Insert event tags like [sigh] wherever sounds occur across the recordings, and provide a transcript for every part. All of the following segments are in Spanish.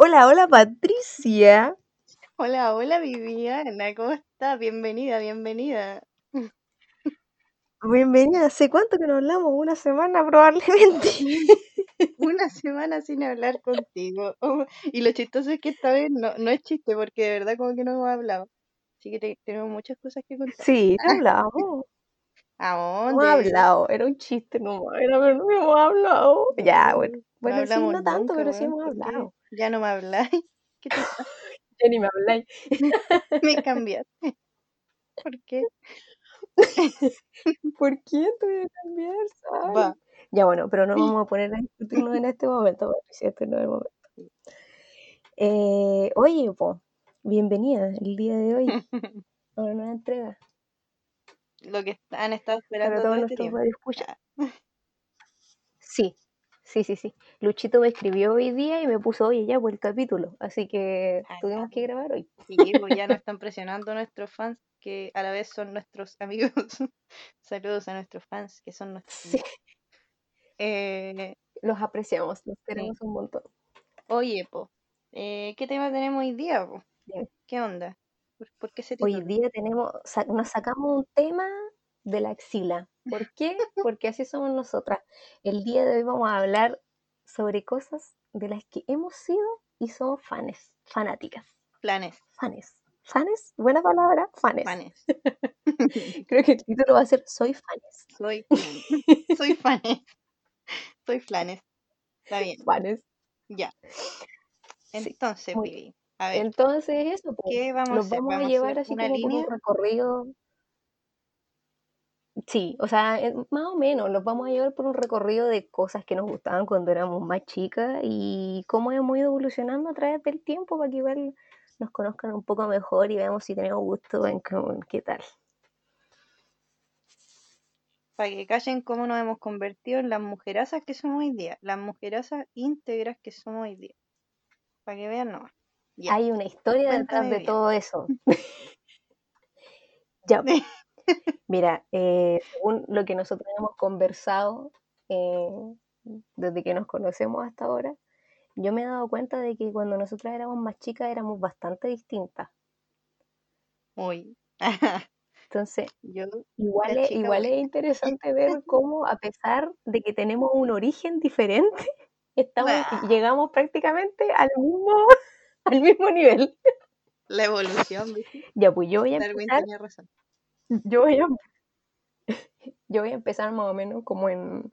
Hola, hola Patricia. Hola, hola Viviana, ¿cómo estás? Bienvenida, bienvenida. Bienvenida. ¿Hace cuánto que no hablamos? Una semana probablemente. Una semana sin hablar contigo. Oh, y lo chistoso es que esta vez no, no es chiste, porque de verdad como que no hemos hablado. Así que te- tenemos muchas cosas que contar. Sí, [laughs] no hablamos. ¿A No hemos dónde? hablado. Era un chiste nomás. Era, pero no hemos hablado. Ya, bueno. No Bueno, sí, hablamos no tanto, nunca, pero sí hemos ¿Por qué hablado. Ya no me habláis? [laughs] ¿Qué te pasa? Ya ni me habláis. [laughs] Me cambiaste. ¿Por qué? [laughs] ¿Por qué te voy a cambiar? Va. Ya, bueno, pero no vamos a poner a discutirnos en este momento, Patricia. Este no es el momento. Eh, oye, po, bienvenida el día de hoy a una nueva entrega. Lo que han estado Para esperando todos todo este nuestros tiempo. radioescuchas. Sí, sí, sí, sí. Luchito me escribió hoy día y me puso, oye, ya, pues el capítulo. Así que Ah, tuvimos que grabar hoy. Sí, pues ya nos [laughs] están presionando nuestros fans, que a la vez son nuestros amigos. [laughs] Saludos a nuestros fans, que son nuestros Sí, amigos. Eh, los apreciamos, los sí. queremos un montón. Oye, po, eh, ¿qué tema tenemos hoy día, po? Bien. ¿Qué onda? ¿Por, por qué ese Hoy día tenemos, nos sacamos un tema de la axila. ¿Por [laughs] qué? Porque así somos nosotras. El día de hoy vamos a hablar sobre cosas de las que hemos sido y somos fanes, fanáticas. Planes, Fanes. ¿Fanes? Buena palabra, fanes. fanes. [laughs] Creo que el título va a ser Soy fanes. Soy, [laughs] soy fanes. Soy flanes. Está bien, Fanes. ya. Sí, Entonces, muy Vivi, a ver, Entonces eso, pues, ¿qué vamos a hacer? vamos a ¿Vamos a llevar hacer así una como un recorrido. Sí, o sea, eh, más o menos, los vamos a llevar por un recorrido de cosas que nos gustaban cuando éramos más chicas y cómo hemos ido evolucionando a través del tiempo para que igual nos conozcan un poco mejor y veamos si tenemos gusto en común, qué tal. Para que callen cómo nos hemos convertido en las mujerazas que somos hoy día. Las mujerazas íntegras que somos hoy día. Para que vean nomás. Hay una historia detrás de bien. todo eso. [laughs] [laughs] Ya. [laughs] Mira, eh, según lo que nosotros hemos conversado eh, desde que nos conocemos hasta ahora, yo me he dado cuenta de que cuando nosotras éramos más chicas éramos bastante distintas. Uy. Entonces, [laughs] Yo igual es, igual interesante ver [laughs] cómo, a pesar de que tenemos un origen diferente, [laughs] estamos, Bah, llegamos prácticamente al mismo, al mismo nivel. La evolución, ¿viste? Ya, pues yo voy a Darwin empezar, tenía razón. [laughs] yo voy a, [laughs] yo voy a empezar más o menos como en,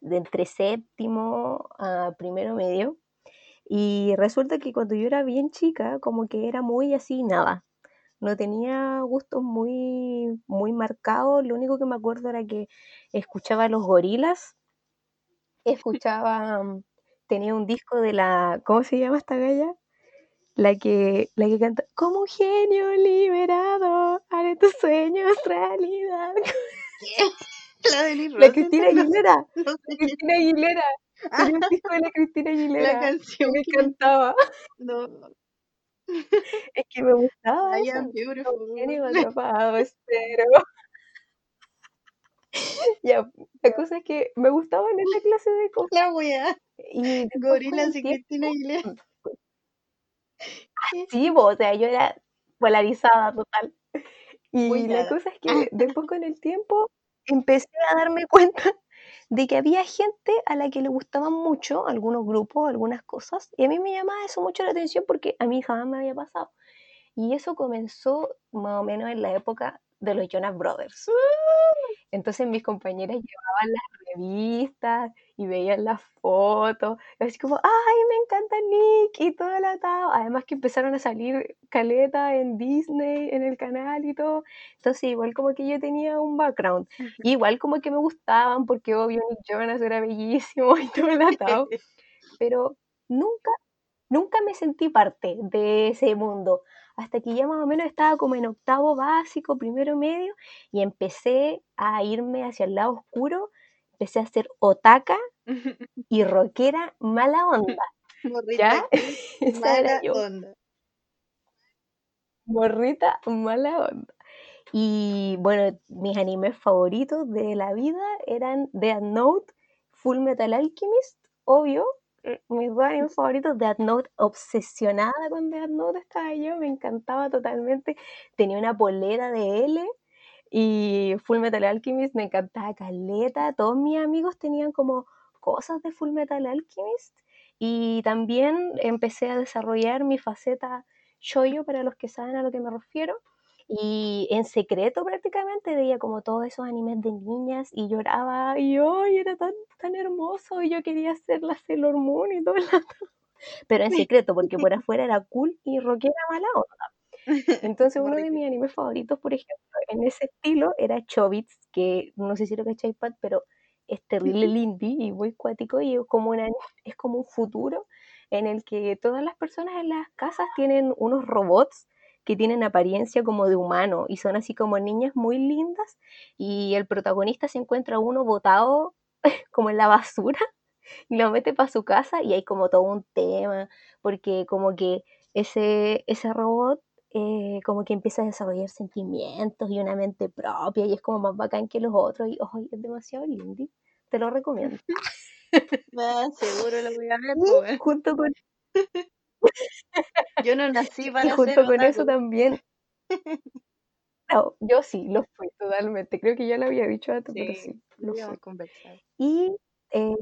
de entre séptimo a primero medio. Y resulta que cuando yo era bien chica, como que era muy así, nada. No tenía gustos muy, muy marcados. Lo único que me acuerdo era que escuchaba a los gorilas, escuchaba, [laughs] tenía un disco de la, ¿cómo se llama esta galla? La que, la que canta, como un genio liberado, haré tus sueños realidad. ¿Qué? [laughs] [laughs] La de Liz La Cristina Aguilera, no la. Cristina Aguilera. Ah, un disco de la Cristina [laughs] la Aguilera que canción me que me... encantaba. No, Es que me gustaba I am beautiful. genio atrapado, espero. Ya, la cosa es que me gustaban esa clase de cosas. La weá. Y el y Cristina Aguilera. Po, o sea, yo era polarizada total. Muy Y la nada. cosa es que después con el tiempo empecé a darme [laughs] cuenta de que había gente a la que le gustaban mucho algunos grupos, algunas cosas, y a mí me llamaba eso mucho la atención porque a mí jamás me había pasado. Y eso comenzó más o menos en la época de los Jonas Brothers. Entonces mis compañeras llevaban las revistas y veían las fotos, y así como, ay, me encanta Nick y todo el atado. Además que empezaron a salir caleta en Disney, en el canal y todo. Entonces igual como que yo tenía un background. Igual como que me gustaban porque obvio Nick Jonas era bellísimo [laughs] y todo el atado. [laughs] Pero nunca, nunca me sentí parte de ese mundo. Hasta que ya más o menos estaba como en octavo básico, primero medio, y empecé a irme hacia el lado oscuro. Empecé a ser otaka [laughs] y rockera mala onda. [laughs] Morrita ¿Ya? [laughs] mala onda. Morrita mala onda. Y bueno, mis animes favoritos de la vida eran Death Note, Full Metal Alchemist, obvio, mis dos animes favoritos, Note, obsesionada con Death Note estaba yo, me encantaba totalmente. Tenía una polera de L y Full Metal Alchemist me encantaba caleta. Todos mis amigos tenían como cosas de Full Metal Alchemist y también empecé a desarrollar mi faceta shoyo para los que saben a lo que me refiero. Y en secreto prácticamente veía como todos esos animes de niñas y lloraba y hoy era tan, tan hermoso y yo quería ser la Sailor Moon y todo el [laughs] Pero en [laughs] secreto, porque por afuera era cool y rockera mala onda. [laughs] Entonces uno de mis animes favoritos, por ejemplo, en ese estilo era Chobits, que no sé si lo cacháis, Pat, pero es terrible lindy y muy cuático y es como, una, es como un futuro en el que todas las personas en las casas tienen unos robots que tienen apariencia como de humano y son así como niñas muy lindas y el protagonista se encuentra uno botado [laughs] como en la basura [laughs] y lo mete para su casa y hay como todo un tema porque como que ese, ese robot eh, como que empieza a desarrollar sentimientos y una mente propia y es como más bacán que los otros y es demasiado lindo, te lo recomiendo. [laughs] Ah, seguro lo voy a ver. Pues. Junto con yo no nací [laughs] para y junto con eso también. [laughs] No, yo sí, lo fui totalmente. Creo que ya lo había dicho antes, pero sí, lo fui. Y eh,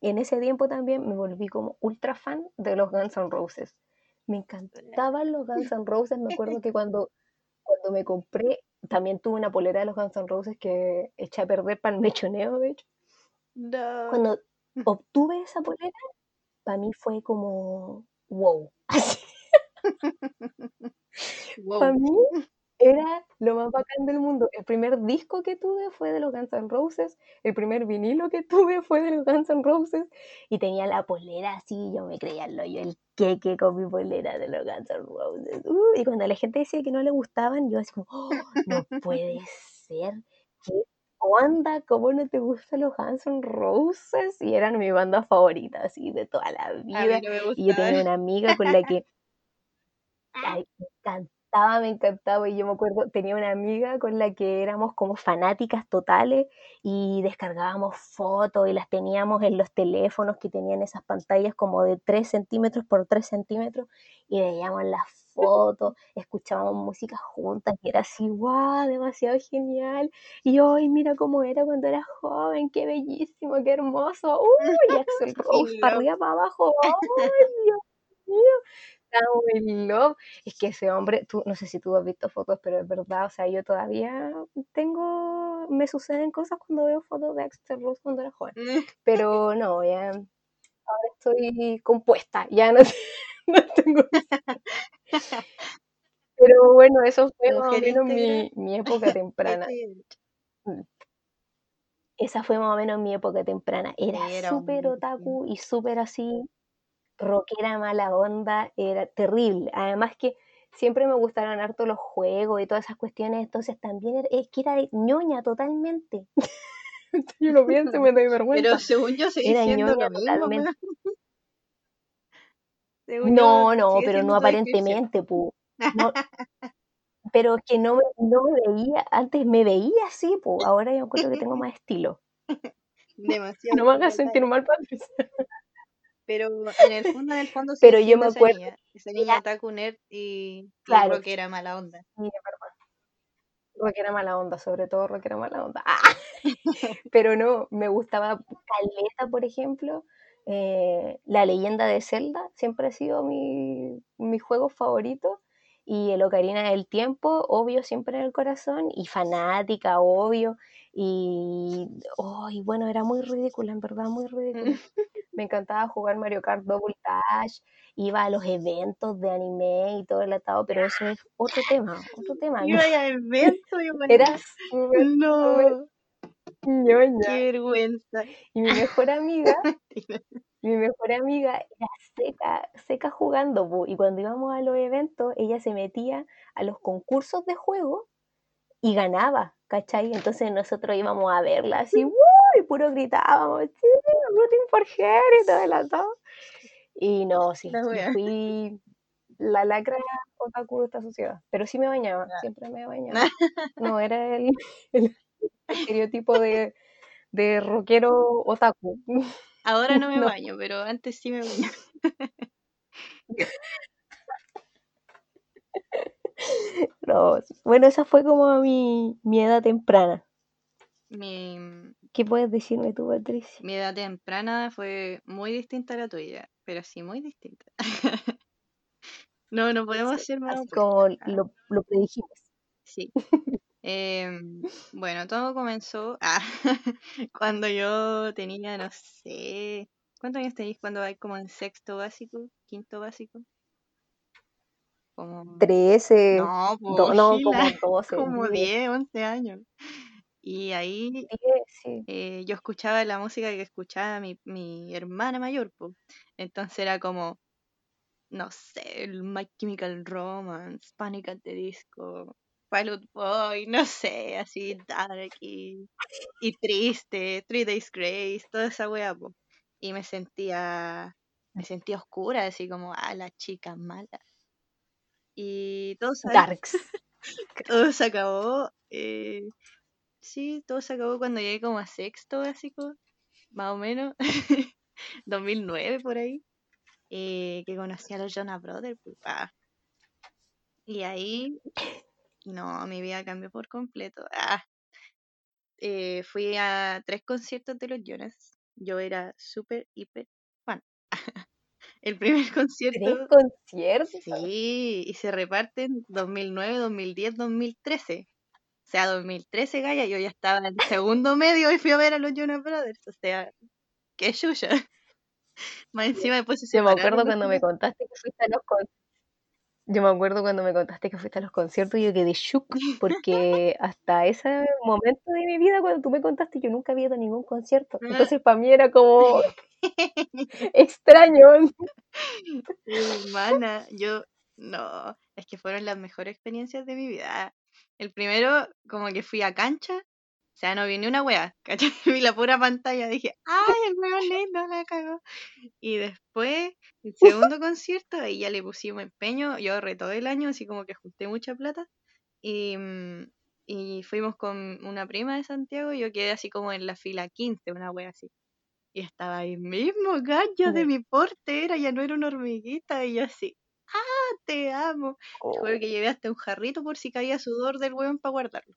en ese tiempo también me volví como ultra fan de los Guns N' Roses. Me encantaban los Guns N' Roses. Me acuerdo que cuando, cuando me compré, también tuve una polera de los Guns N' Roses que eché a perder para el mechoneo, de hecho. No. Cuando [laughs] obtuve esa polera, para mí fue como wow. [laughs] Para mí era lo más bacán del mundo. El primer disco que tuve fue de los Guns N' Roses, el primer vinilo que tuve fue de los Guns N' Roses y tenía la polera así, yo me creía lo yo el queque con mi polera de los Guns N' Roses. Uh, y cuando la gente decía que no le gustaban, yo así como, oh, no puede ser, ¿qué onda? ¿Cómo no te gustan los Guns N' Roses? Y eran mi banda favorita, así, de toda la vida. y yo tenía una amiga con la que [laughs] me encantaba, me encantaba. Y yo me acuerdo, tenía una amiga con la que éramos como fanáticas totales y descargábamos fotos y las teníamos en los teléfonos que tenían esas pantallas como de 3 centímetros por 3 centímetros y veíamos las fotos, escuchábamos música juntas y era así, wow, demasiado genial. Y hoy mira cómo era cuando era joven, qué bellísimo, qué hermoso. [laughs] Uy, Axel Rose, para arriba, para abajo. Ay, Dios mío. Love. Es que ese hombre, tú, no sé si tú has visto fotos, pero es verdad, o sea, yo todavía tengo, me suceden cosas cuando veo fotos de Axel Rose cuando era joven. Pero no, ya, ahora estoy compuesta, ya no, [laughs] no tengo... [laughs] Pero bueno, eso fue más o menos mi, mi época [laughs] temprana. Mm. Esa fue más o menos mi época temprana. Era, era súper otaku y súper así, rockera mala onda, era terrible. Además que siempre me gustaron harto los juegos y todas esas cuestiones, entonces también era, es que era ñoña totalmente. [laughs] yo lo pienso y me doy vergüenza. Pero según yo seguí era siendo lo mismo. [laughs] Según No, yo, no, pero no aparentemente, pu. No, [laughs] pero que no, me- no me veía, antes me veía así, pu. Ahora yo encuentro que tengo más estilo. Demasiado. No me hagas sentir mal, Patricia. Pero en el fondo, en el fondo, sigue Pero yo me esa acuerdo, niña, esa niña otaku nerd y, Claro. rockera mala onda. Sí, es verdad. Rockera mala onda, sobre todo rockera mala onda. ¡Ah! [laughs] Pero no, me gustaba Caleta, por ejemplo. eh, la leyenda de Zelda siempre ha sido mi, mi juego favorito. Y el Ocarina del Tiempo, obvio, siempre en el corazón. Y fanática, obvio. Y, oh, y bueno, era muy ridícula, en verdad, muy ridícula. [laughs] Me encantaba jugar Mario Kart Double Dash, iba a los eventos de anime y todo el atado, pero eso es otro tema, otro [laughs] tema. Iba a evento, yo Era súper No, ñoña. qué vergüenza. Y mi mejor amiga, [laughs] mi mejor amiga era seca, seca jugando, po, y cuando íbamos a los eventos, ella se metía a los concursos de juego y ganaba, ¿cachai? Entonces nosotros íbamos a verla así, [laughs] ¡uh! y puro gritábamos, sí, rooting for her y todo el atado. Y no, sí, fui la lacra otaku de esta sociedad, pero sí me bañaba, siempre me bañaba. [laughs] No era el, [laughs] el estereotipo de, de rockero otaku. Ahora no me [laughs] No. baño, pero antes sí me baño. No, bueno, esa fue como mi, mi edad temprana. Mi, ¿Qué puedes decirme tú, Patricia? mi edad temprana fue muy distinta a la tuya, pero sí muy distinta. [laughs] no, no podemos Sí, ser más como lo, lo predijimos. Sí. Em, bueno, todo comenzó ah, [laughs] cuando yo tenía, no sé, ¿cuántos años tenéis cuando vais como en sexto básico, quinto básico? Como, 13, no, do- no, como 12, [laughs] como 10, 10, 11 años. Y ahí 10, sí. eh, yo escuchaba la música que escuchaba mi, mi hermana mayor, pues. Entonces era como, no sé, el My Chemical Romance, Panic at the Disco, Pilot Boy, no sé, así dark y, y triste, Three Days Grace, toda esa wea, po. Y me sentía, me sentía oscura, así como, ah, la chica mala. Y todo, se- Darks. [laughs] todo se acabó, eh, sí, todo se acabó cuando llegué como a sexto básico, más o menos, [laughs] 2009 por ahí, eh, que conocí a los Jonas Brothers, pues, ah. Y ahí, [coughs] no, mi vida cambió por completo. Ah, eh, fui a tres conciertos de los Jonas. Yo era súper, hiper fan. [laughs] El primer ¿Tres concierto, conciertos? sí, y se reparten 2009, 2010, 2013. O sea, 2013, Gaya, yo ya estaba en segundo medio y fui a ver a los Jonas Brothers. O sea, qué chucha. [laughs] Más encima después se Yo me acuerdo cuando me contaste que fuiste a los con- Yo me acuerdo cuando me contaste que fuiste a los conciertos y yo quedé shook porque [laughs] hasta ese momento de mi vida cuando tú me contaste yo nunca había ido a ningún concierto. Ah. Entonces para mí era como [laughs] extraño. Hermana, yo no, es que fueron las mejores experiencias de mi vida. El primero, como que fui a cancha, o sea, no vi ni una wea, [laughs] ¿cachai? Vi la pura pantalla, dije, ¡ay, el weón [laughs] lindo, la cagó! Y después, el segundo concierto, ahí ya le pusimos empeño, yo ahorré todo el año, así como que junté mucha plata, y, mm, y fuimos con una prima de Santiago, y yo quedé así como en la fila 15, una wea así. Y estaba ahí mismo, gallo de mi porte era, ya no era una hormiguita, y yo así, ¡ah, te amo! Yo creo que llevé hasta un jarrito por si caía sudor del weón para guardarlo.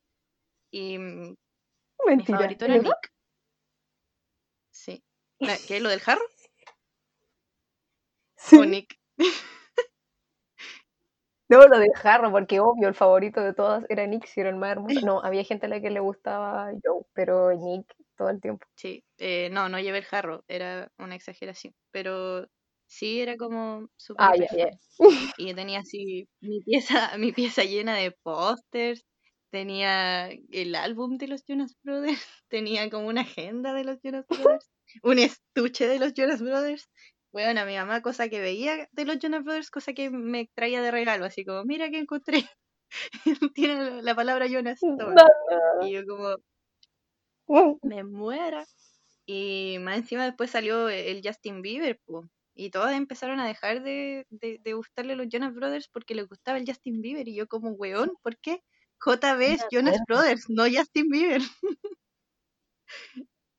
Y mm, mi Mentira. favorito ¿de era verdad? Nick. Sí. ¿Qué es lo del jarro? [laughs] Sí. O Nick. No, lo del jarro, porque obvio, el favorito de todas era Nick, si era el más hermoso. No, había gente a la que le gustaba Joe, pero Nick todo el tiempo. Sí. Eh, no, no llevé el jarro, era una exageración. Pero sí era como súper Ah. [laughs] Y yo tenía así mi pieza, mi pieza llena de pósters, tenía el álbum de los Jonas Brothers, [laughs] tenía como una agenda de los Jonas Brothers, un estuche de los Jonas Brothers. Bueno, a mi mamá, cosa que veía de los Jonas Brothers, cosa que me traía de regalo, así como, mira que encontré. [laughs] Tiene la- la palabra Jonas, toma. No, Y yo como, me muera. Y más encima después salió el Justin Bieber, po, y todas empezaron a dejar de, de, de gustarle los Jonas Brothers porque les gustaba el Justin Bieber. Y yo como, weón, ¿por qué? JB es Jonas. Brothers, no Justin Bieber. [laughs]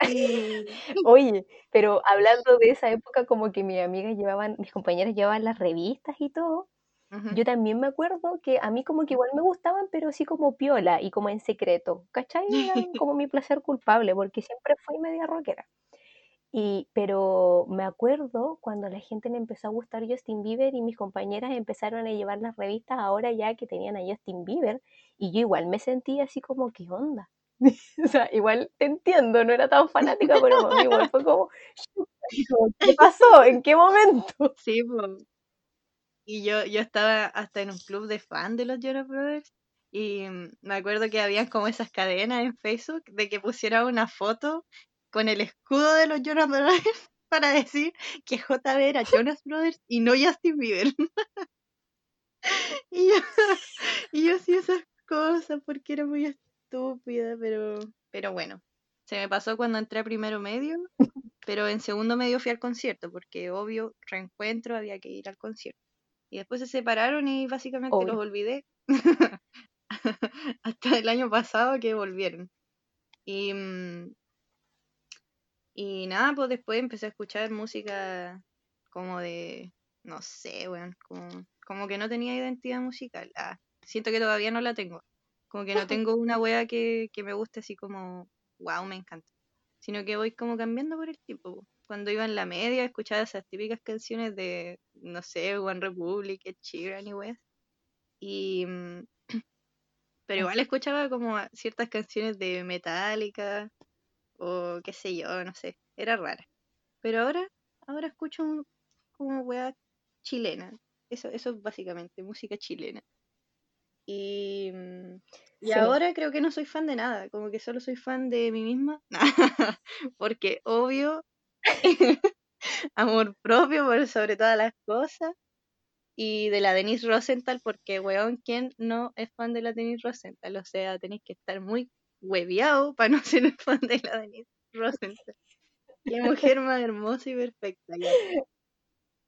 [laughs] Oye, pero hablando de esa época, como que mis amigas llevaban, mis compañeras llevaban las revistas y todo. Yo también me acuerdo que a mí como que igual me gustaban, pero así como piola y como en secreto, ¿cachai? [laughs] Como mi placer culpable, porque siempre fui media rockera. Y, pero me acuerdo cuando la gente le empezó a gustar Justin Bieber y mis compañeras empezaron a llevar las revistas ahora ya que tenían a Justin Bieber y yo igual me sentía así como, ¿qué onda? [laughs] O sea, igual te entiendo, no era tan fanática, pero igual fue como, ¿qué pasó? ¿En qué momento? sí, po. Y yo, yo estaba hasta en un club de fan de los Jonas Brothers. Y mm, me acuerdo que habían como esas cadenas en Facebook de que pusiera una foto con el escudo de los Jonas Brothers [laughs] para decir que JB era Jonas Brothers y no Justin Bieber. [laughs] y, yo, y yo hacía esas cosas porque era muy estúpida, pero, pero bueno. Se me pasó cuando entré a primero medio, pero en segundo medio fui al concierto, porque obvio, reencuentro, había que ir al concierto. Y después se separaron y básicamente los olvidé. [laughs] Hasta el año pasado que volvieron. Y, mm, Y nada, pues después empecé a escuchar música como de, no sé, weón, como, como que no tenía identidad musical. Ah, siento que todavía no la tengo. Como que no [laughs] tengo una wea que, que me guste así como, wow, me encanta. Sino que voy como cambiando por el tiempo. po. Cuando iba en la media, escuchaba esas típicas canciones de, no sé, One Republic, Sheeran y weas. Y, mm, [clears throat] pero igual escuchaba como ciertas canciones de Metallica o qué sé yo, no sé, era rara. Pero ahora, ahora escucho un- como wea chilena. Eso, eso es básicamente, música chilena. Y, mm, y Sí. ahora creo que no soy fan de nada, como que solo soy fan de mí misma. [laughs] Porque obvio, [laughs] amor propio por sobre todas las cosas. Y de la Denise Rosenthal, porque, weón, ¿quién no es fan de la Denise Rosenthal? O sea, tenéis que estar muy hueviado para no [laughs] ser fan de la Denise Rosenthal. Qué [laughs] mujer más hermosa y perfecta. ya.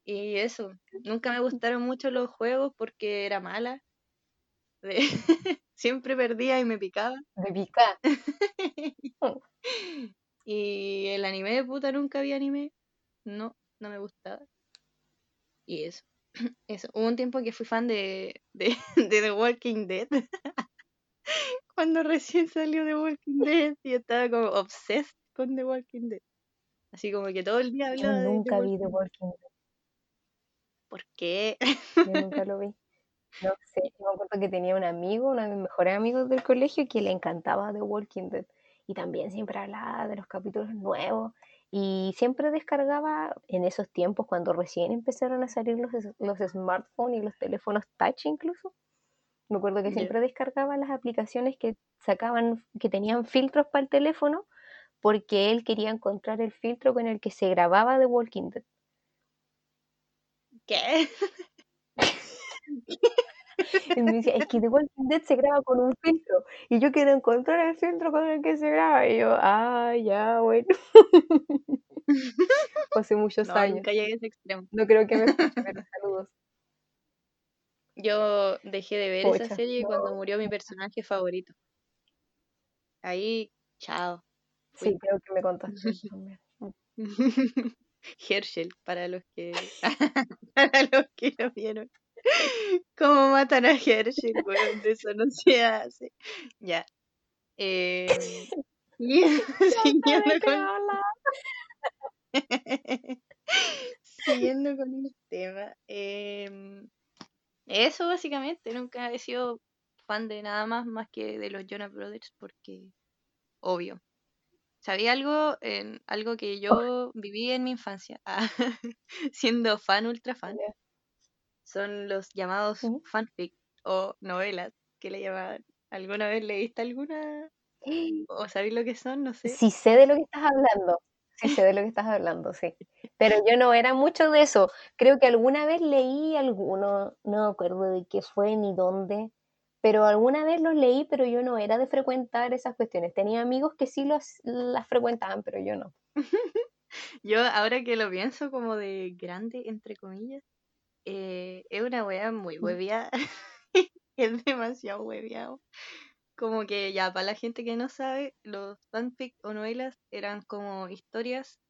Y eso, nunca me gustaron mucho los juegos porque era mala. De- [laughs] Siempre perdía y me picaba. De pica. Y el anime, puta, nunca vi anime. No, no me gustaba. Y eso. [clears throat] Eso. Hubo un tiempo que fui fan de, de, de The Walking Dead. Cuando recién salió The Walking Dead y estaba como obsessed con The Walking Dead. Así como que todo el día Yo hablaba de The nunca vi The Walking Dead. ¿Por qué? Yo nunca lo vi. No sé, yo me acuerdo que tenía un amigo, uno de mis mejores amigos del colegio, que le encantaba The Walking Dead. Y también siempre hablaba de los capítulos nuevos. Y siempre descargaba en esos tiempos, cuando recién empezaron a salir los, los smartphones y los teléfonos touch incluso. Me acuerdo que siempre descargaba las aplicaciones que sacaban, que tenían filtros para el teléfono, porque él quería encontrar el filtro con el que se grababa The Walking Dead. ¿Qué? [laughs] Y me decía, es que The Walking Dead se graba con un filtro. Y yo quiero encontrar el filtro con el que se graba. Y yo, ah, ya, bueno. [laughs] Hace muchos No, años. nunca llegué a ese extremo. No creo que me [laughs] escuche, pero saludos. Yo dejé de ver esa serie cuando murió mi personaje favorito. Ahí, chao. Sí, creo que me contaste [laughs] también. [laughs] Herschel, para los que [laughs] para los que lo vieron. ¿Cómo matan a Herschel? De eso no se hace. Ya. Eh, siguiendo siguiendo ¿De qué con, siguiendo con el tema. em, eso básicamente, nunca he sido fan de nada más más que de los Jonas Brothers porque obvio. ¿Sabía algo? En, algo que yo viví en mi infancia, ah, [laughs] siendo fan, ultra fan, son los llamados fanfic o novelas que le llamaban. ¿Alguna vez leíste alguna [gasps] o sabéis lo que son? No sé. Sí sé de lo que estás hablando. Sí sé de lo que estás hablando, sí. Pero yo no era mucho de eso. Creo que alguna vez leí alguno, no me acuerdo de qué fue ni dónde, pero alguna vez los leí, pero yo no era de frecuentar esas cuestiones. Tenía amigos que sí los, las frecuentaban, pero yo no. [laughs] Yo ahora que lo pienso como de grande, entre comillas, eh, es una wea muy Mm. hueviada. [laughs] es demasiado hueviado. Como que ya, para la gente que no sabe, los fanfic o novelas eran como historias,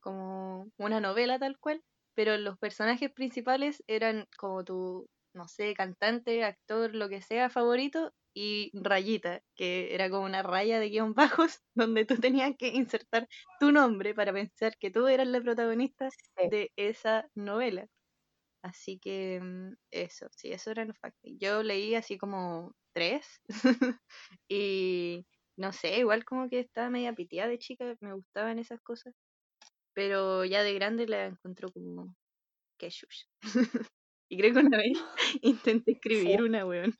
como una novela tal cual, pero los personajes principales eran como tu, no sé, cantante, actor, lo que sea favorito, y rayita, que era como una raya de guion [laughs] bajos, donde tú tenías que insertar tu nombre para pensar que tú eras la protagonista Sí. de esa novela. Así que mm, eso, sí, eso eran los fanfic. Yo leí así como tres [laughs] y no sé, igual como que estaba media piteada de chica, me gustaban esas cosas, pero ya de grande la encontró como que chucha. [laughs] y creo que una vez [laughs] intenté escribir Sí. una, weón,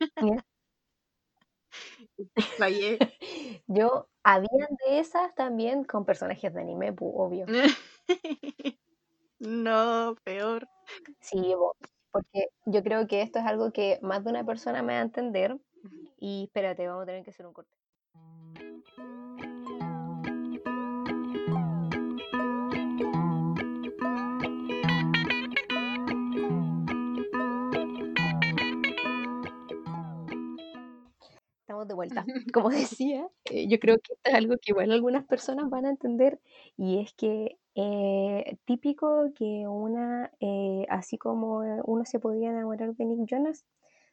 fallé. Yo, habían de esas también con personajes de anime, obvio. no, peor. Sí, porque yo creo que esto es algo que más de una persona me va a entender. Y espérate, vamos a tener que hacer un corte. Estamos de vuelta. [laughs] [laughs] Como decía, eh, yo creo que esto es algo que igual algunas personas van a entender y es que eh, típico que una, eh, así como uno se podía enamorar de Nick Jonas,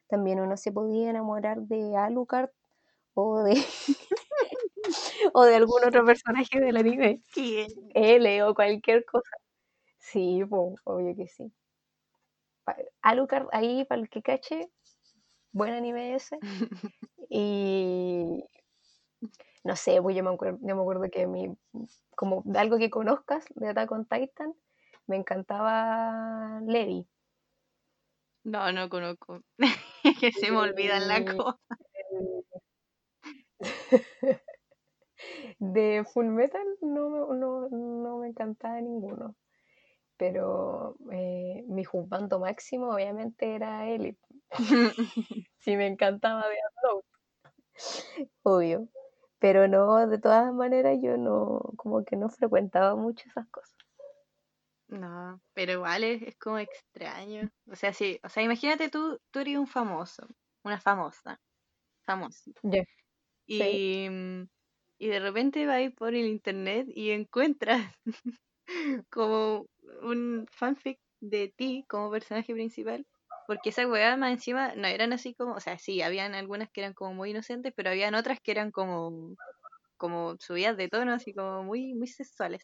también uno se podía enamorar de Alucard o de [laughs] o de algún otro personaje del anime. ¿Quién? L o cualquier cosa. Sí, pues, obvio que sí. Alucard, ahí, para el que cache, buen anime ese. [laughs] Y no sé, pues yo me acuerdo, yo me acuerdo que mi, como de algo que conozcas de Attack on Titan, me encantaba Levi. No, no conozco. [laughs] que se me olvidan las Eh, cosas. [laughs] De Full Metal no, me- no, no me encantaba ninguno. Pero eh, mi juzgando máximo obviamente era Elite. [laughs] Sí, me encantaba de Note. Obvio. Pero no, de todas maneras yo no, como que no frecuentaba mucho esas cosas. No, pero igual es, es como extraño. O sea, sí, o sea, imagínate tú, tú eres un famoso, una famosa. Sí. Y, mm, y de repente vas por el internet y encuentras [laughs] como un fanfic de ti como personaje principal. Porque esas weas más encima no eran así como, o sea, sí, habían algunas que eran como muy inocentes, pero habían otras que eran como, como subidas de tono, así como muy, muy sexuales.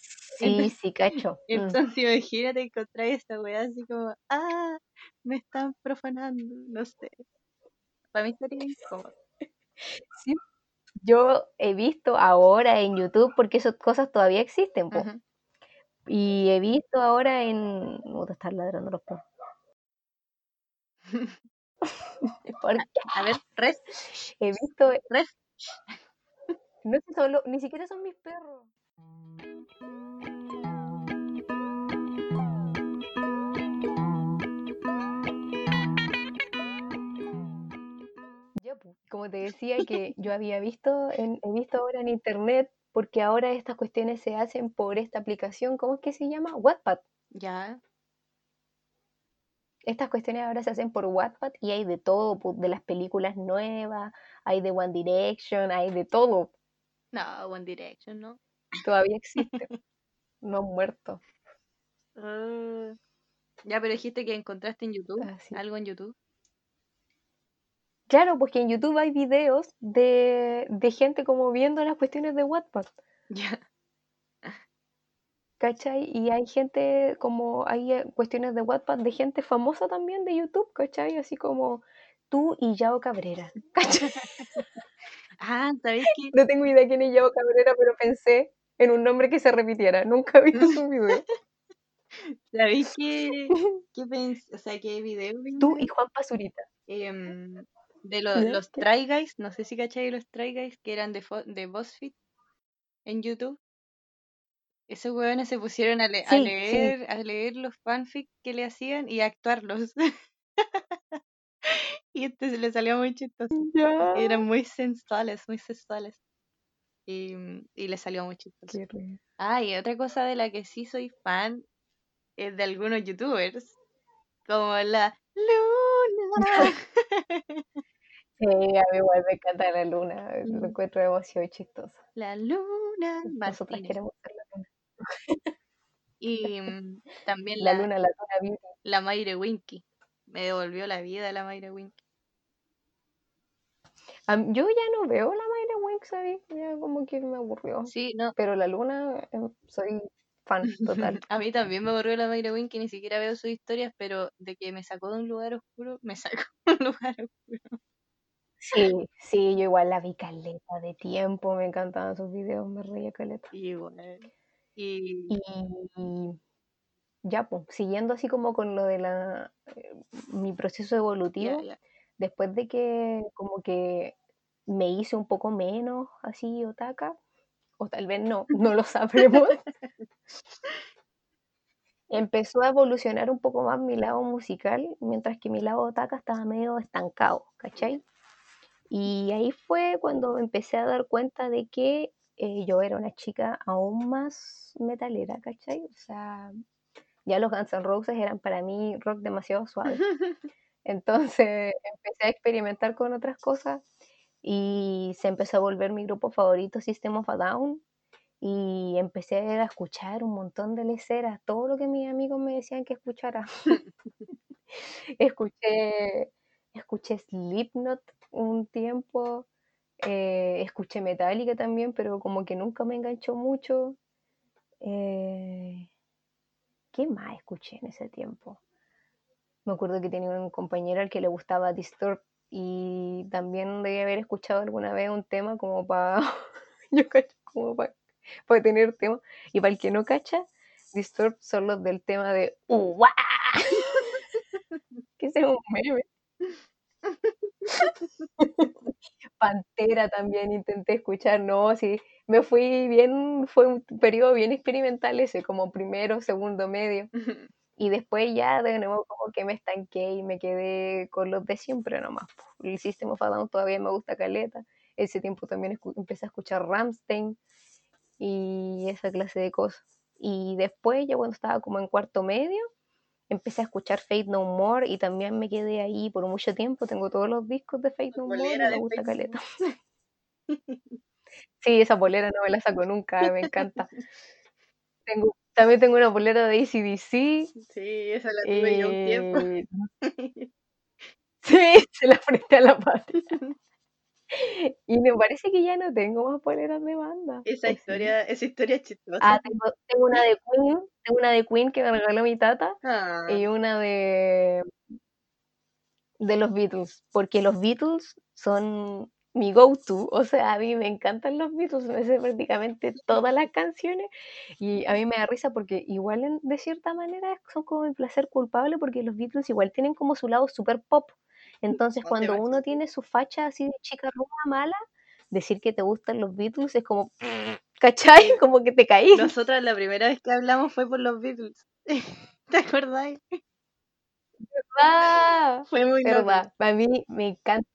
Sí, Entonces- sí, cacho. [laughs] Mm. Entonces imagínate encontrar esa wea así como, ah, me están profanando, no sé. Para mí sería incómodo. Sí. Yo he visto ahora en YouTube, porque esas cosas todavía existen. Ujú. Y he visto ahora en. Puta, están ladrando los perros. [laughs] A ver, res, He visto. res. No sé, solo, ni siquiera son mis perros. Pues, como te decía que yo había visto, en, he visto ahora en internet, porque ahora estas cuestiones se hacen por esta aplicación, ¿cómo es que se llama? Wattpad. Ya, Estas cuestiones ahora se hacen por Wattpad y hay de todo, pues, de las películas nuevas, hay de One Direction, hay de todo. no, One Direction, ¿no? Todavía existe. No han muerto. Ah, ya, pero dijiste que encontraste en YouTube, Ah, sí. algo en YouTube. Claro, porque en YouTube hay videos de, de gente como viendo las cuestiones de Wattpad, Ya, ¿cachai? Y hay gente como, hay eh, cuestiones de Wattpad de gente famosa también de YouTube, ¿cachai? Así como tú y Yao Cabrera. ¿cachai? [laughs] Ah, ¿sabéis qué? No tengo idea quién es Yao Cabrera, pero pensé en un nombre que se repitiera. Nunca vi su video. [laughs] ¿Sabéis qué? ¿Qué pens- O sea, qué video vi Tú y? Juan Pazurita. Em, de los ¿Qué? Try Guys, no sé si cacháis los Try Guys que eran de, fo- de BuzzFeed en YouTube. Esos hueones se pusieron a, le- a sí. leer, a leer los fanfics que le hacían y a actuarlos. [laughs] y este se le salió muy chistoso. Eran muy sensuales, muy sensuales. Y, y le salió muy chistoso. Ah, y otra cosa de la que sí soy fan es de algunos youtubers, como la Luna. [laughs] Sí, a mí igual me encanta la luna. Lo Mm. encuentro demasiado chistoso. La Luna Nosotras queremos ser la luna. Y mm, también La la, luna, la luna la Mayre Winky. Me devolvió la vida la Mayre Winky. Yo ya no veo la Mayra Wink, ¿sabes? Ya como que me aburrió. Sí, no. Pero la luna, eh, soy fan total. [laughs] A mí también me aburrió la Mayre Winky, ni siquiera veo sus historias, pero de que me sacó de un lugar oscuro, me sacó [laughs] de un lugar oscuro. Sí, sí, yo igual la vi caleta de tiempo, me encantaban sus videos, me reía caleta. Igual. Y Y ya, pues, siguiendo así como con lo de la, eh, mi proceso evolutivo. Después de que como que me hice un poco menos así otaka, o tal vez no, [laughs] no lo sabremos, empezó a evolucionar un poco más mi lado musical, mientras que mi lado otaka estaba medio estancado, ¿cachai? Y ahí fue cuando empecé a dar cuenta de que eh, yo era una chica aún más metalera, ¿cachai? O sea, ya los Guns N' Roses eran para mí rock demasiado suave. [laughs] Entonces [laughs] empecé a experimentar con otras cosas y se empezó a volver mi grupo favorito System of a Down y empecé a escuchar un montón de leceras, todo lo que mis amigos me decían que escuchara. [laughs] escuché, escuché Slipknot un tiempo, eh, escuché Metallica también, pero como que nunca me enganchó mucho. Eh, ¿Qué más escuché en ese tiempo? Me acuerdo que tenía un compañero al que le gustaba Disturb y también debía haber escuchado alguna vez un tema como para [laughs] yo como para tener tema y para el que no cacha Disturb son los del tema de ¡Uah! [laughs] que es un [laughs] Pantera también intenté escuchar, no, sí, me fui bien, fue un periodo bien experimental ese, como primero, segundo, medio. Y después ya de nuevo como que me estanqué y me quedé con los de siempre nomás. El System of a Down todavía me gusta caleta. Ese tiempo también empecé a escuchar Ramstein y esa clase de cosas. Y después, ya cuando estaba como en cuarto medio, empecé a escuchar Fate No More y también me quedé ahí por mucho tiempo. Tengo todos los discos de Fate No More y me gusta caleta. [laughs] sí, esa bolera no me la saco nunca, me encanta. [laughs] Tengo, también tengo una bolera de ACDC. Sí, esa la tuve yo un tiempo. Eh, [laughs] sí, se la frente a la pata. [laughs] Y me parece que ya no tengo más poleras de banda. Esa historia, esa historia es chistosa. Ah, tengo, una de Queen, tengo una de Queen que me regaló mi tata ah. y una de de los Beatles, porque los Beatles son mi go-to, o sea, a mí me encantan los Beatles, me sé prácticamente todas las canciones y a mí me da risa porque igual de cierta manera son como el placer culpable porque los Beatles igual tienen como su lado super pop, entonces, cuando uno tiene su facha así de chica ruda mala, decir que te gustan los Beatles es como, [laughs] ¿cachai? Como que te caí. Nosotras la primera vez que hablamos fue por los Beatles. [laughs] ¿Te acordáis? ¿Verdad? Fue muy ¿verdad? Loco. A mí me encanta.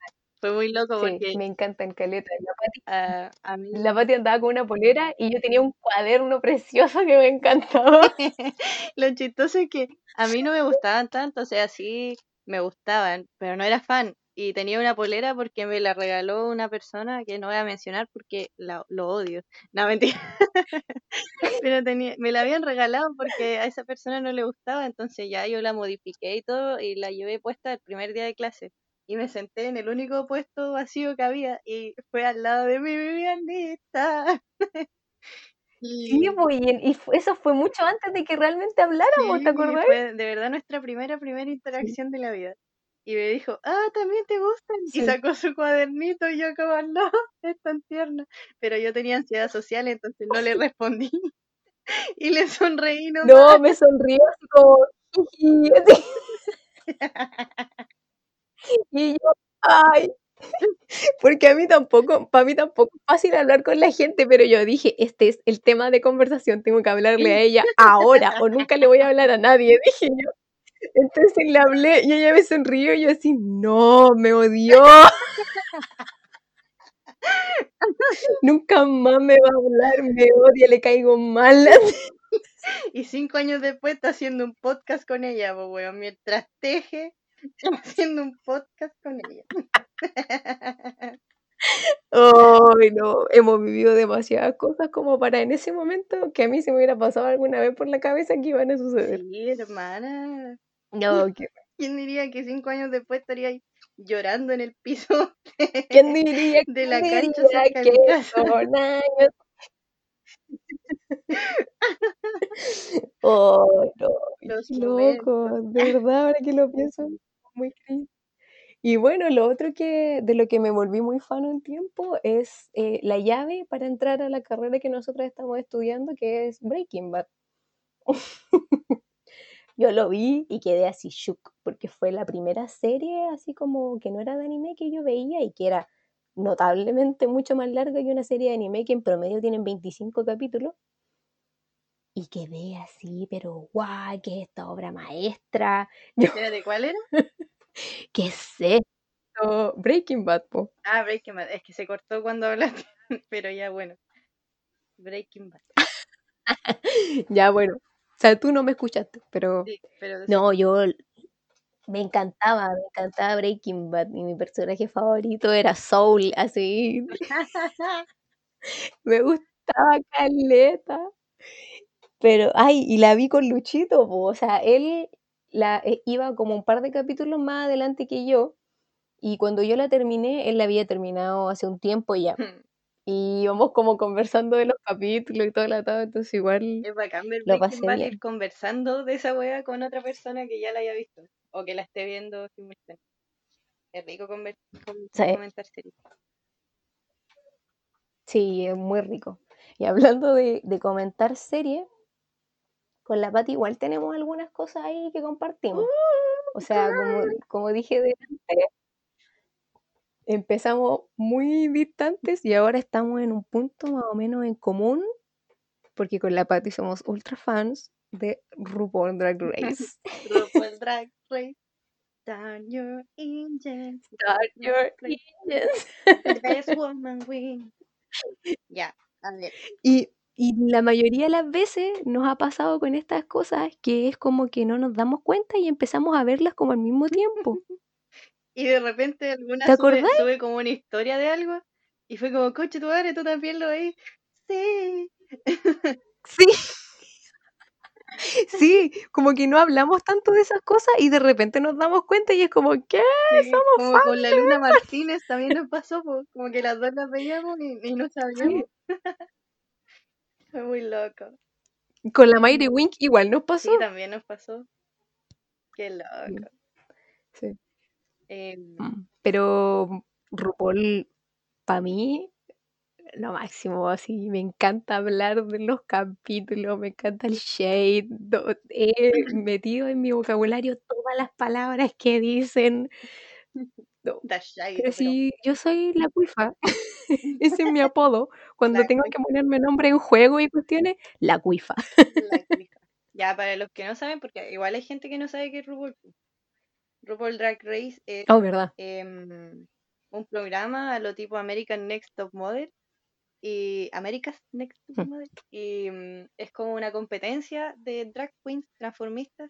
Fue muy loco sí, porque... me encantan caleta. La Pati, uh, a mí... la Pati andaba con una polera y yo tenía un cuaderno [laughs] precioso que me encantaba. [laughs] Lo chistoso es que a mí no me gustaban tanto, o sea, sí me gustaban, pero no era fan. Y tenía una polera porque me la regaló una persona que no voy a mencionar porque la, lo odio. No, mentira. [laughs] pero tenía, me la habían regalado porque a esa persona no le gustaba, entonces ya yo la modifiqué y todo y la llevé puesta el primer día de clase. Y me senté en el único puesto vacío que había y fue al lado de mi Vivianita. [laughs] Sí, pues, y, eso fue mucho antes de que realmente habláramos, ¿te acordás? Fue de verdad nuestra primera, primera interacción de la vida. Y me dijo, ah, también te gustan. Y sacó su cuadernito y yo como, no, [laughs] es tan tierna. Pero yo tenía ansiedad social, entonces no le [laughs] respondí. y le sonreí nomás. No, me sonrió así como... y yo, ay, porque a mí tampoco, para mí tampoco es fácil hablar con la gente, pero yo dije, este es el tema de conversación, tengo que hablarle a ella ahora o nunca le voy a hablar a nadie, [laughs] dije yo. Entonces le hablé y ella me sonrió y yo así, no, me odió. [laughs] nunca más me va a hablar, me odia, le caigo mal. y cinco años después está haciendo un podcast con ella, mientras teje, [laughs] haciendo un podcast con ella. [laughs] Ay, no, hemos vivido demasiadas cosas como para en ese momento que a mí se me hubiera pasado alguna vez por la cabeza que iban a suceder. Sí, hermana. No, [laughs] ¿Quién diría que cinco años después estaría ahí llorando en el piso de, ¿Quién diría, de la cancha que son años? oh, no, loco, de verdad, ahora que lo pienso, muy triste. Y bueno, lo otro que de lo que me volví muy fan un tiempo es eh, la llave para entrar a la carrera que nosotros estamos estudiando, que es Breaking Bad. [laughs] yo lo vi y quedé así shook, porque fue la primera serie así como que no era de anime que yo veía y que era notablemente mucho más larga que una serie de anime que en promedio tienen 25 capítulos. Y quedé así, pero guay, ¿qué es esta obra maestra? [laughs] ¿De cuál era? [laughs] ¿Qué es esto? Breaking Bad, po. Ah, Breaking Bad. Es que se cortó cuando hablaste, [laughs] pero ya bueno. Breaking Bad. ya bueno. O sea, tú no me escuchaste, pero... Sí, pero no, yo Me encantaba, me encantaba Breaking Bad y mi personaje favorito era Soul, así. me gustaba Caleta. Pero, ay, y la vi con Luchito, po, o sea, él la, eh, iba como un par de capítulos más adelante que yo, y cuando yo la terminé, él la había terminado hace un tiempo ya. Y íbamos como conversando de los capítulos y todo la tarde, entonces igual Es bacán ver lo pasé bien. ir conversando de esa wea con otra persona que ya la haya visto o que la esté viendo simultáneamente. Es rico conver- com- sea, eh comentar series. Sí, es muy rico. Y hablando de, de comentar series, con la Pati igual tenemos algunas cosas ahí que compartimos. O sea, como, como dije delante, empezamos muy distantes y ahora estamos en un punto más o menos en común, porque con la Pati somos ultra fans de RuPaul Drag Race. [laughs] RuPaul [laughs] Drag Race. Down your engines. Start your engines. The best [laughs] woman win. Ya, a ver. Y, y la mayoría de las veces nos ha pasado con estas cosas que es como que no nos damos cuenta y empezamos a verlas como al mismo tiempo. [laughs] Y de repente alguna ¿Te sube, sube como una historia de algo y fue como, coche tu madre, tú también lo veis. Sí. [laughs] Sí. [laughs] Sí, como que no hablamos tanto de esas cosas y de repente nos damos cuenta y es como, ¿qué? Sí, Somos como fans con la Luna. Martínez también nos pasó, como que las dos las veíamos y, y no sabíamos. Fue muy loco. Con la Mayre Wink igual nos pasó. Sí, también nos pasó. Qué loco. Sí. Em, Mm, Pero RuPaul, para mí, lo máximo, así, me encanta hablar de los capítulos, me encanta el shade, he metido en mi vocabulario todas las palabras que dicen. No, pero yo soy la cuifa, [laughs] ese es mi [laughs] apodo, cuando la tengo que ponerme nombre en juego y cuestiones, la cuifa. La. [laughs] Ya, para los que no saben, porque igual hay gente que no sabe qué es RuPaul. RuPaul Drag Race es Oh, ¿verdad? em, un programa a lo tipo American Next Top Model y America's Next Top Mm. Model y mm, es como una competencia de drag queens transformistas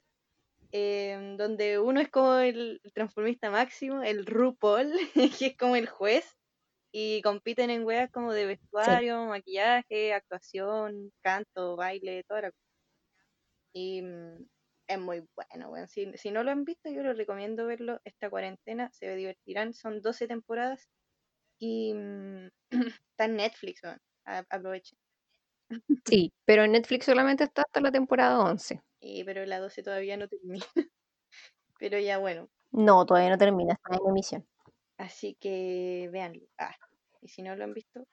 em, donde uno es como el transformista máximo, el RuPaul, [laughs] que es como el juez y compiten en weas como de vestuario, maquillaje, actuación, canto, baile, toda la y mm, es muy bueno, weón. Si, si no lo han visto, yo les recomiendo verlo esta cuarentena, se divertirán, son 12 temporadas y mm, [clears throat] está en Netflix, weón. Aprovechen. Sí, pero en Netflix solamente está hasta la temporada 11. Y, pero la 12 todavía no termina. [laughs] pero ya bueno, No, todavía no termina, está en emisión. así que véanlo. Ah, y si no lo han visto,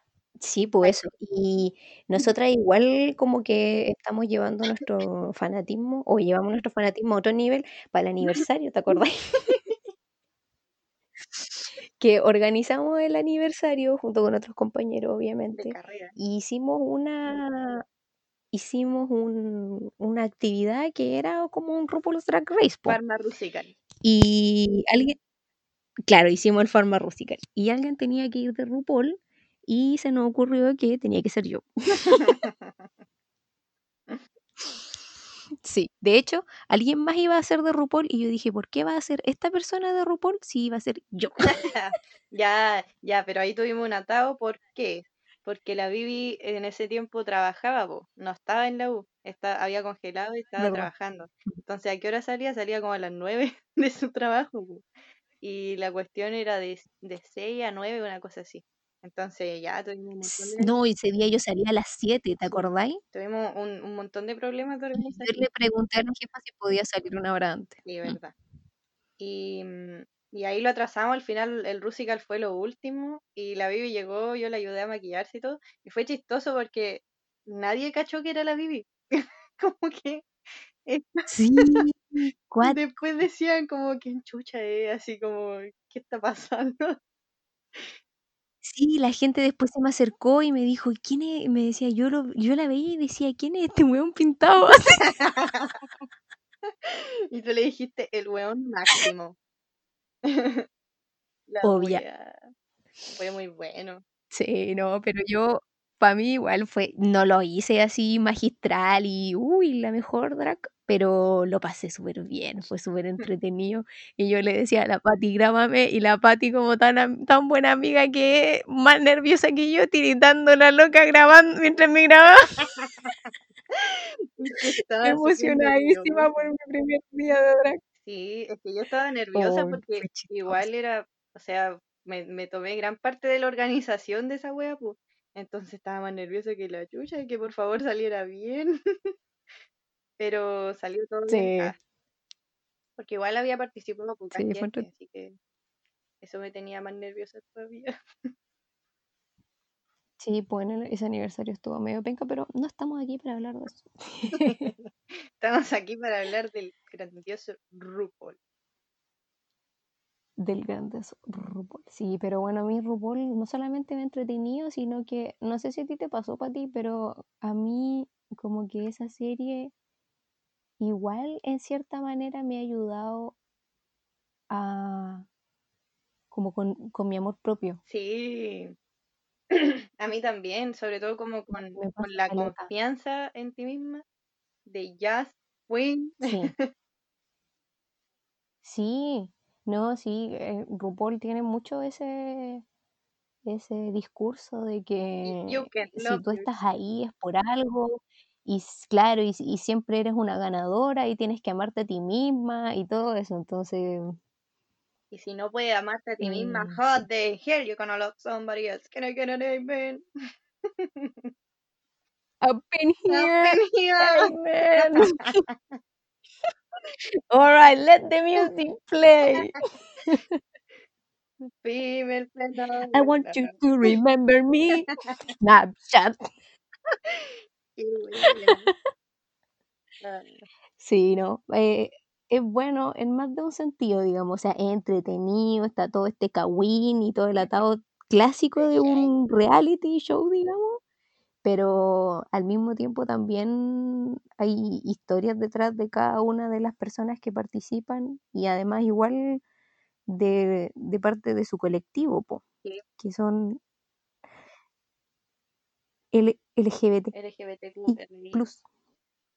Sí, pues eso. Y nosotras igual como que estamos llevando nuestro fanatismo, o llevamos nuestro fanatismo a otro nivel para el [laughs] aniversario, ¿te acordás? Que organizamos el aniversario junto con otros compañeros, de obviamente. carrera. y hicimos una hicimos un- una actividad que era como un RuPaul's Drag Race, po. Parma Rusical. Y alguien, claro, hicimos el Farma Rusical. Y alguien tenía que ir de RuPaul y se nos ocurrió que tenía que ser yo. [laughs] [laughs] [laughs] Sí, de hecho, alguien más iba a ser de RuPaul y yo dije, ¿por qué va a ser esta persona de RuPaul si iba a ser yo? [laughs] ya, ya, pero ahí tuvimos un atado, ¿por qué? Porque la Bibi en ese tiempo trabajaba, po, no estaba en la U, está, había congelado y estaba ¿Verdad? trabajando. Entonces, ¿a qué hora salía? Salía como a las 9 [laughs] de su trabajo, po. Y la cuestión era de, de 6 a 9, una cosa así. Entonces, ya tuvimos un montón de, No, ese día yo salía a las 7, ¿te acordáis? tuvimos un, un montón de problemas de yo organización. le pregunté a la jefa si podía salir una hora antes. Sí, [laughs] verdad. Y, mm, y ahí lo atrasamos, al final el Rusical fue lo último y la Bibi llegó, yo le ayudé a maquillarse y todo. Y fue chistoso porque nadie cachó que era la Bibi. [laughs] Como que Sí, cuat- después decían como que chucha es, así como, ¿qué está pasando? Sí, la gente después se me acercó y me dijo, ¿quién es? Me decía, yo lo, yo la veía y decía, ¿quién es este weón pintado? [laughs] Y tú le dijiste el weón máximo. [laughs] La Obvia. wea. Fue muy bueno. Sí, no, pero yo para mí igual fue, no lo hice así magistral y, uy, la mejor drag, pero lo pasé súper bien, fue súper entretenido. Y yo le decía a la Pati, grábame, y la Pati como tan, tan buena amiga que es, más nerviosa que yo, tiritando la loca grabando mientras me grababa. [laughs] Emocionadísima por mi primer día de drag. Sí, es que yo estaba nerviosa porque igual era, o sea, me, me, tomé gran parte de la organización de esa wea, pues. Entonces estaba más nerviosa que la chucha y que por favor saliera bien. [laughs] Pero salió todo bien. Ah, porque igual había participado con sí, gente, así que eso me tenía más nerviosa todavía. [laughs] Sí, pues ese aniversario estuvo medio penca, pero no estamos aquí para hablar de eso. [laughs] estamos aquí para hablar del grandioso RuPaul. Del grandioso RuPaul. Sí, pero bueno, a mí RuPaul no solamente me ha entretenido, sino que, no sé si a ti te pasó para ti, pero a mí como que esa serie igual en cierta manera me ha ayudado a como con, con mi amor propio. Sí, [clears throat] a mí también, sobre todo como con, la confianza en ti misma de Jazz Queen. Sí. [laughs] sí, no, sí, eh, RuPaul tiene mucho ese ese discurso de que si tú estás ahí es por algo y claro, y, y, siempre eres una ganadora y tienes que amarte a ti misma y todo eso, entonces y si no puedes amarte a ti misma, mm, how the hell you gonna love somebody else? Can I get an amen? Up in [laughs] here. Up in here. Amen. [laughs] [laughs] All right, let the [laughs] music play. [laughs] Female I want you to remember me. [laughs] Snapchat. sí, no. Eh, es bueno en más de un sentido, digamos, o sea, es entretenido, está todo este kawin y todo el atado clásico de un reality show, digamos, pero al mismo tiempo también hay historias detrás de cada una de las personas que participan y además igual de, parte de su colectivo, po, que son L LGBT. LGBTQ, plus.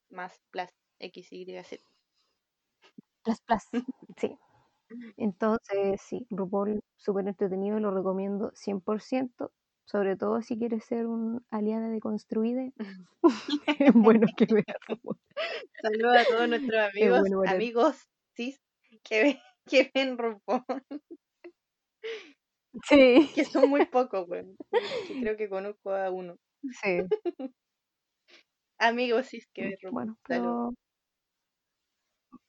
Más plus, X, Y, Z. Plus Plus, [laughs] sí. Entonces, sí, RuPaul súper entretenido, lo recomiendo 100%, sobre todo si quieres ser un aliada de Construide. es [laughs] [laughs] bueno que veas. Saludos a todos nuestros [laughs] amigos, amigos cis, que, que ven RuPaul. Sí. Que son muy pocos, güey. Creo que conozco a uno. Sí. amigos cis que ven RuPaul. Bueno, pero...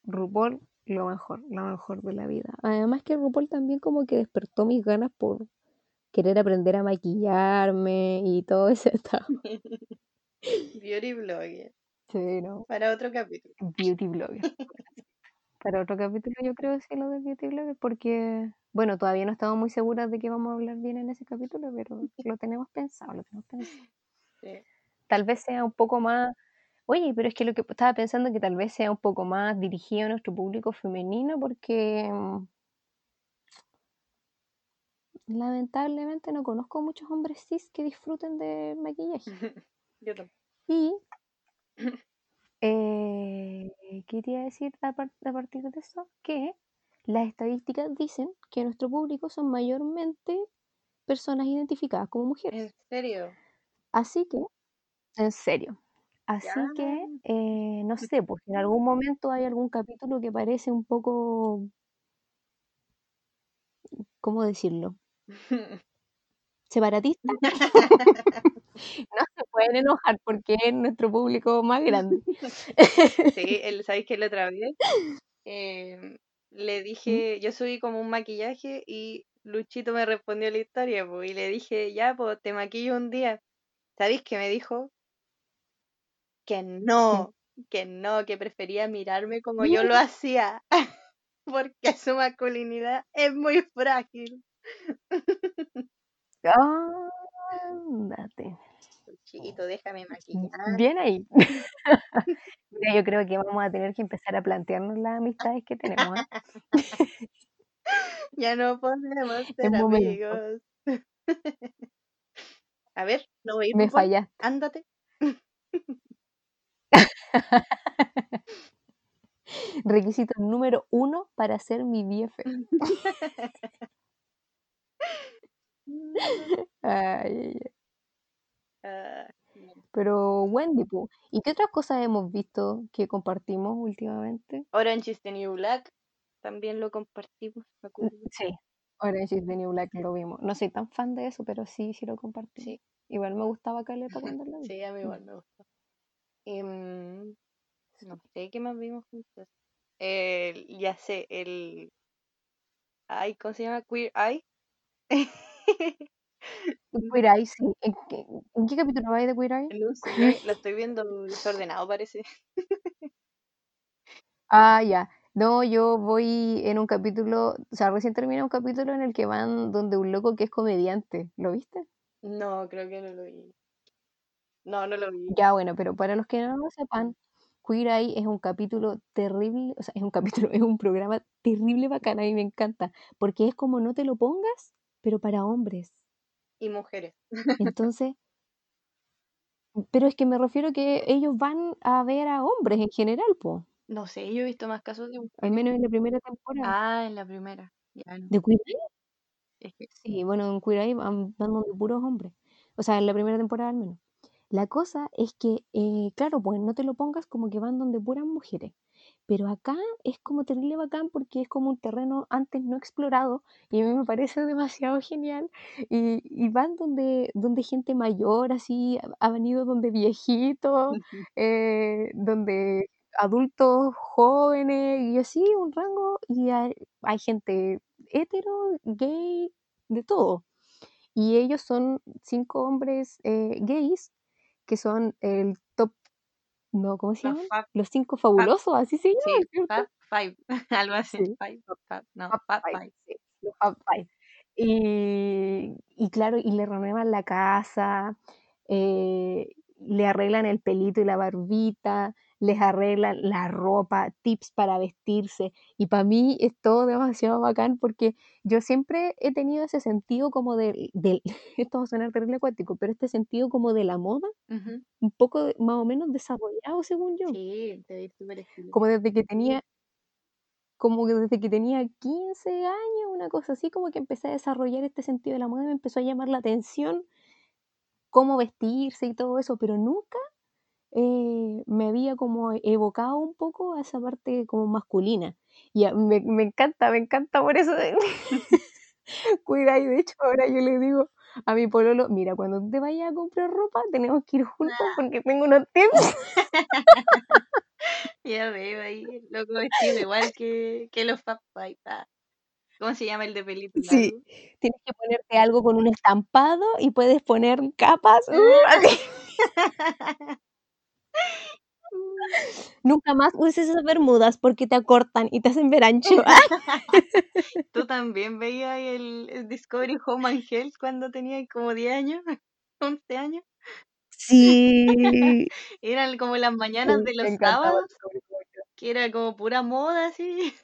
RuPaul, lo mejor, lo mejor de la vida. Además que RuPaul también como que despertó mis ganas por querer aprender a maquillarme y todo ese [laughs] estado. Beauty blogger. Sí, ¿no? Para otro capítulo. Beauty blogger. [laughs] Para otro capítulo yo creo que sí lo de beauty blogger porque, bueno, todavía no estamos muy seguras de que vamos a hablar bien en ese capítulo, pero lo tenemos pensado, lo tenemos pensado. Tal vez sea un poco más Oye, pero es que lo que estaba pensando que tal vez sea un poco más dirigido a nuestro público femenino porque mm, lamentablemente no conozco muchos hombres cis que disfruten de maquillaje. [laughs] Yo también. Y [laughs] eh, quería decir a, a partir de eso que las estadísticas dicen que nuestro público son mayormente personas identificadas como mujeres. ¿En serio? Así que, en serio. Así que, eh, no [laughs] sé, pues en algún momento hay algún capítulo que parece un poco, ¿cómo decirlo? [laughs] Separatista. [laughs] no se pueden enojar porque es nuestro público más grande. [laughs] sí, ¿sabéis que la otra vez? Em, le ¿Mm? dije, yo subí como un maquillaje y Luchito me respondió la historia, pues, y le dije, ya, pues te maquillo un día. ¿Sabéis qué me dijo? que no, que no, que prefería mirarme como yo lo hacía, porque su masculinidad es muy frágil. Ándate. Chiquito, déjame maquillar. Bien ahí. [laughs] yo creo que vamos a tener que empezar a plantearnos las amistades que tenemos. ¿ah? ya no podemos [laughs] ser amigos. [laughs] A ver, no voy a ir, Me fallaste. Ándate. Requisito número uno para ser mi BFF. [laughs] Ay, ay, ay. Ah. Pero Wendy, pu, ¿y qué otras cosas hemos visto que compartimos últimamente? Orange is the New Black. También lo compartimos, me acuerdo. Sí, Orange is the New Black lo vimos. No soy tan fan de eso, pero sí, sí lo compartimos. Sí. Igual me gustaba Caleta cuando [laughs] lo vi. Sí, a mí igual me [laughs] gustó. Em, no sé qué más vimos juntos. El, ya sé, el. Ay, ¿cómo se llama? Queer Eye. Queer Eye, sí. ¿En qué, en qué capítulo vais de Queer Eye? Lo [laughs] estoy viendo desordenado, parece. Ah, ya. No, yo voy en un capítulo, o sea, recién termina un capítulo en el que van donde un loco que es comediante. ¿Lo viste? No, creo que no lo vi. No, no lo vi. Ya, bueno, pero para los que no lo sepan, Queer Eye es un capítulo terrible, o sea, es un capítulo, [laughs] es un programa terrible bacán, a mí me encanta, porque es como no te lo pongas, pero para hombres. Y mujeres. [laughs] Entonces, pero es que me refiero que ellos van a ver a hombres en general, po, No sé, yo he visto más casos de al mujeres. menos en la primera temporada. Ah, en la primera. Ya no. ¿De Queer? Es que Sí, bueno, en Queer Eye van, van donde puros hombres, o sea, en la primera temporada al menos. La cosa es que, eh, claro, pues no te lo pongas como que van donde puras mujeres, pero acá es como terrible bacán porque es como un terreno antes no explorado y a mí me parece [laughs] demasiado genial y, y van donde, donde gente mayor, así, ha- ha venido donde viejitos, eh, donde adultos jóvenes y así, un rango, y hay, hay gente hetero, gay, de todo. Y ellos son cinco hombres eh, gays que son el top, no, ¿cómo se? Fab, Los cinco fabulosos, así se sí, llaman, ¿cierto? Fab Five. [laughs] Algo así. Sí, Five, Fab, no, Fab Fab Five, Five. sí, los Fab Five. Y, y claro, y le renuevan la casa, eh, le arreglan el pelito y la barbita, les arreglan la ropa, tips para vestirse. Y para mí es todo demasiado bacán porque yo siempre he tenido ese sentido como del, del [laughs] esto va a sonar terrible acuático, pero este sentido como de la moda, un poco más o menos desarrollado según yo. Sí, te. Como desde que tenía, como que desde que tenía 15 años, una cosa así, como que empecé a desarrollar este sentido de la moda y me empezó a llamar la atención cómo vestirse y todo eso, pero nunca eh, me había como evocado un poco a esa parte como masculina. Y a- me, me encanta, me encanta por eso. de- [laughs] [laughs] Cuida, y de hecho ahora yo le digo a mi pololo, mira, cuando te vayas a comprar ropa tenemos que ir juntos porque tengo unos tips. [laughs] Ya veo ahí, loco vestido igual que, que los. Ah, ¿Cómo se llama el de pelito Sí, tienes que ponerte algo con un estampado y puedes poner capas. uh, así. Nunca más uses esas bermudas porque te acortan y te hacen ver ancho. [laughs] [laughs] ¿Tú también veías el, el Discovery Home and Health cuando tenías como 10 años? [laughs] 11 años. Sí. Eran como las mañanas de los sábados, que era como pura moda, así.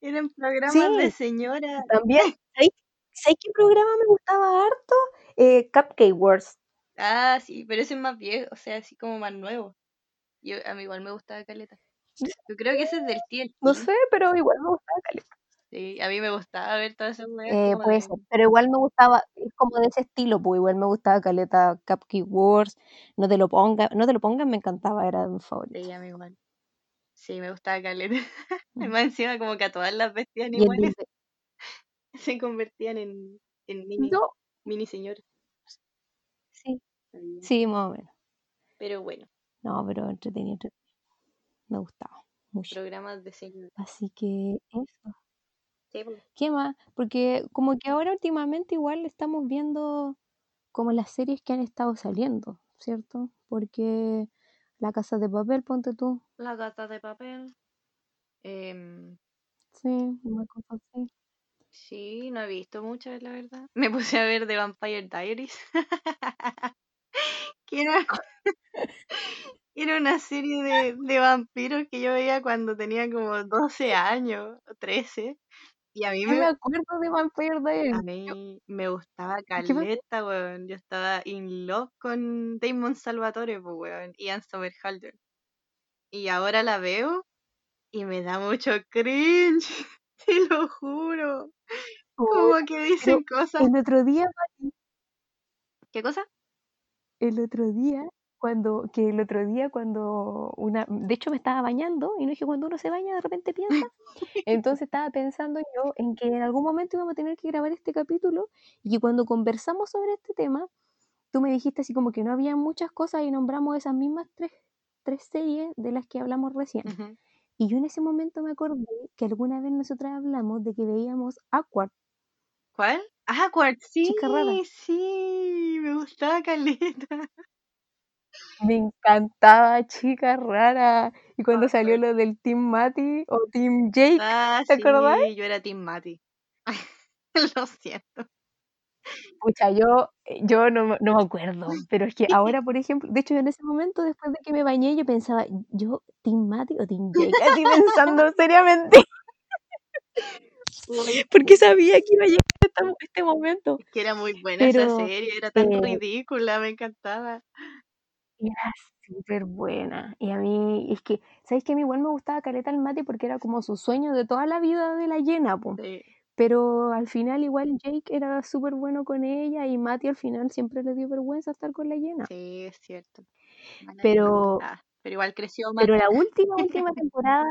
Eran programas de Sí, señora. también. ¿Sabes sabes qué programa me gustaba harto? Eh, Cupcake Wars. Ah, sí, pero ese es más viejo, o sea, así como más nuevo. Yo, a mí igual me gustaba Caleta. [laughs] Yo creo que ese es del TLC. No sé, pero igual me gustaba caleta. Sí, a mí me gustaba ver todas esas Eh, puede de... ser, pero igual me gustaba, es como de ese estilo, pues igual me gustaba Caleta Cupcake Wars, no te lo pongas, no te lo pongas, me encantaba, era de mis favoritos. Sí, a mí igual. Sí, me gustaba Caleta. [laughs] Mm. Más encima como que a todas las iguales, de- [laughs] se convertían en, en mini, No, mini señores. Sí, sí, más o menos. Pero bueno, No, pero entretenido, entretenido. Me gustaba mucho. programas de señores. Así que eso. Sí, pues. ¿Qué más? Porque como que ahora últimamente igual estamos viendo como las series que han estado saliendo, ¿cierto? Porque La Casa de Papel, ponte tú. La gata de papel. Em, Sí, una cosa así. sí, no he visto muchas, la verdad. Me puse a ver The Vampire Diaries. [laughs] que era, [laughs] era una serie de, de vampiros que yo veía cuando tenía como 12 años o 13. Y a mí me me, acuerdo de Vampire Diaries. a mí me gustaba caleta, weón. Yo estaba in love con Damon Salvatore, pues, weón. Y Ian Somerhalder. Y ahora la veo y me da mucho cringe. [laughs] Te lo juro. Como que pero dicen cosas. el otro día, ¿Qué cosa? El otro día, cuando, que el otro día cuando una, de hecho me estaba bañando, y no que cuando uno se baña de repente piensa, [laughs] entonces estaba pensando yo en que en algún momento íbamos a tener que grabar este capítulo, y que cuando conversamos sobre este tema, tú me dijiste así como que no había muchas cosas y nombramos esas mismas tres, tres series de las que hablamos recién. Y yo en ese momento me acordé que alguna vez nosotras hablamos de que veíamos Awkward, ¿Cuál? Ah, Quartz, sí, Chica rara. sí, me gustaba caleta. [laughs] Me encantaba Chica Rara. Y cuando salió Awkward. lo del Team Matty o Team Jake, Ah, ¿te sí, acordás? yo era Team Mati. [laughs] Lo siento. Pucha, yo, eh, yo no, me- no me acuerdo, [laughs] pero es que ahora, por ejemplo, de hecho en ese momento, después de que me bañé, yo pensaba, ¿yo Team Matty o Team Jake? Así pensando seriamente, porque sabía que iba a llegar esta- este momento. es que era muy buena esa serie, era tan eh, ridícula, me encantaba. era súper buena. Y a mí, es que, ¿sabes que A mí igual me gustaba Caleta el Matty porque era como su sueño de toda la vida de la llena. Sí, Pero al final igual Jake era súper bueno con ella y Matty al final siempre le dio vergüenza estar con la llena. sí, es cierto. Pero, Ah, pero igual creció más. pero la última, última [laughs] temporada...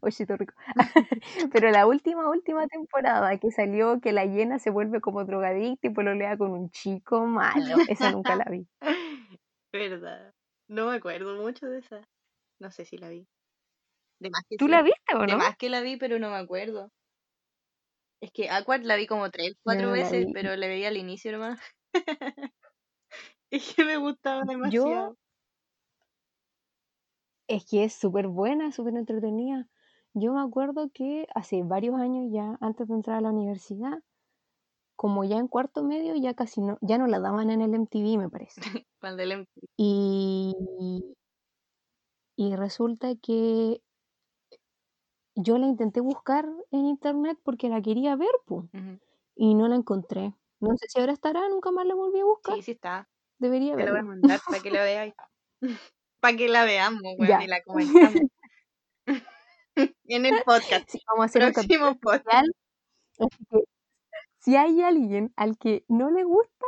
Ochito rico. [laughs] Pero la última, última temporada que salió que la llena se vuelve como drogadicta y pololea con un chico malo. Esa nunca la vi. [laughs] Verdad. No me acuerdo mucho de esa. No sé si la vi. De más que ¿Tú sí. la viste o De no? más que la vi, pero no me acuerdo. Es que Awkward la vi como tres, cuatro no la veces, vi. pero le veía al inicio nomás. [laughs] es que me gustaba Yo, demasiado. es que es súper buena, súper entretenida. Yo me acuerdo que hace varios años ya, antes de entrar a la universidad, como ya en cuarto medio, ya casi no, ya no la daban en el MTV, me parece. [laughs] Cuando el MTV. Y, y resulta que yo la intenté buscar en internet porque la quería ver, Ujú. y no la encontré. No sé si ahora estará, nunca más la volví a buscar. Sí, sí está. Debería Te la voy a verla. mandar para que la veáis. [laughs] para que la veamos, weón, y la [laughs] comentamos. En el podcast. Sí, vamos a hacer un Próximo podcast. Así que si hay alguien al que no le gusta,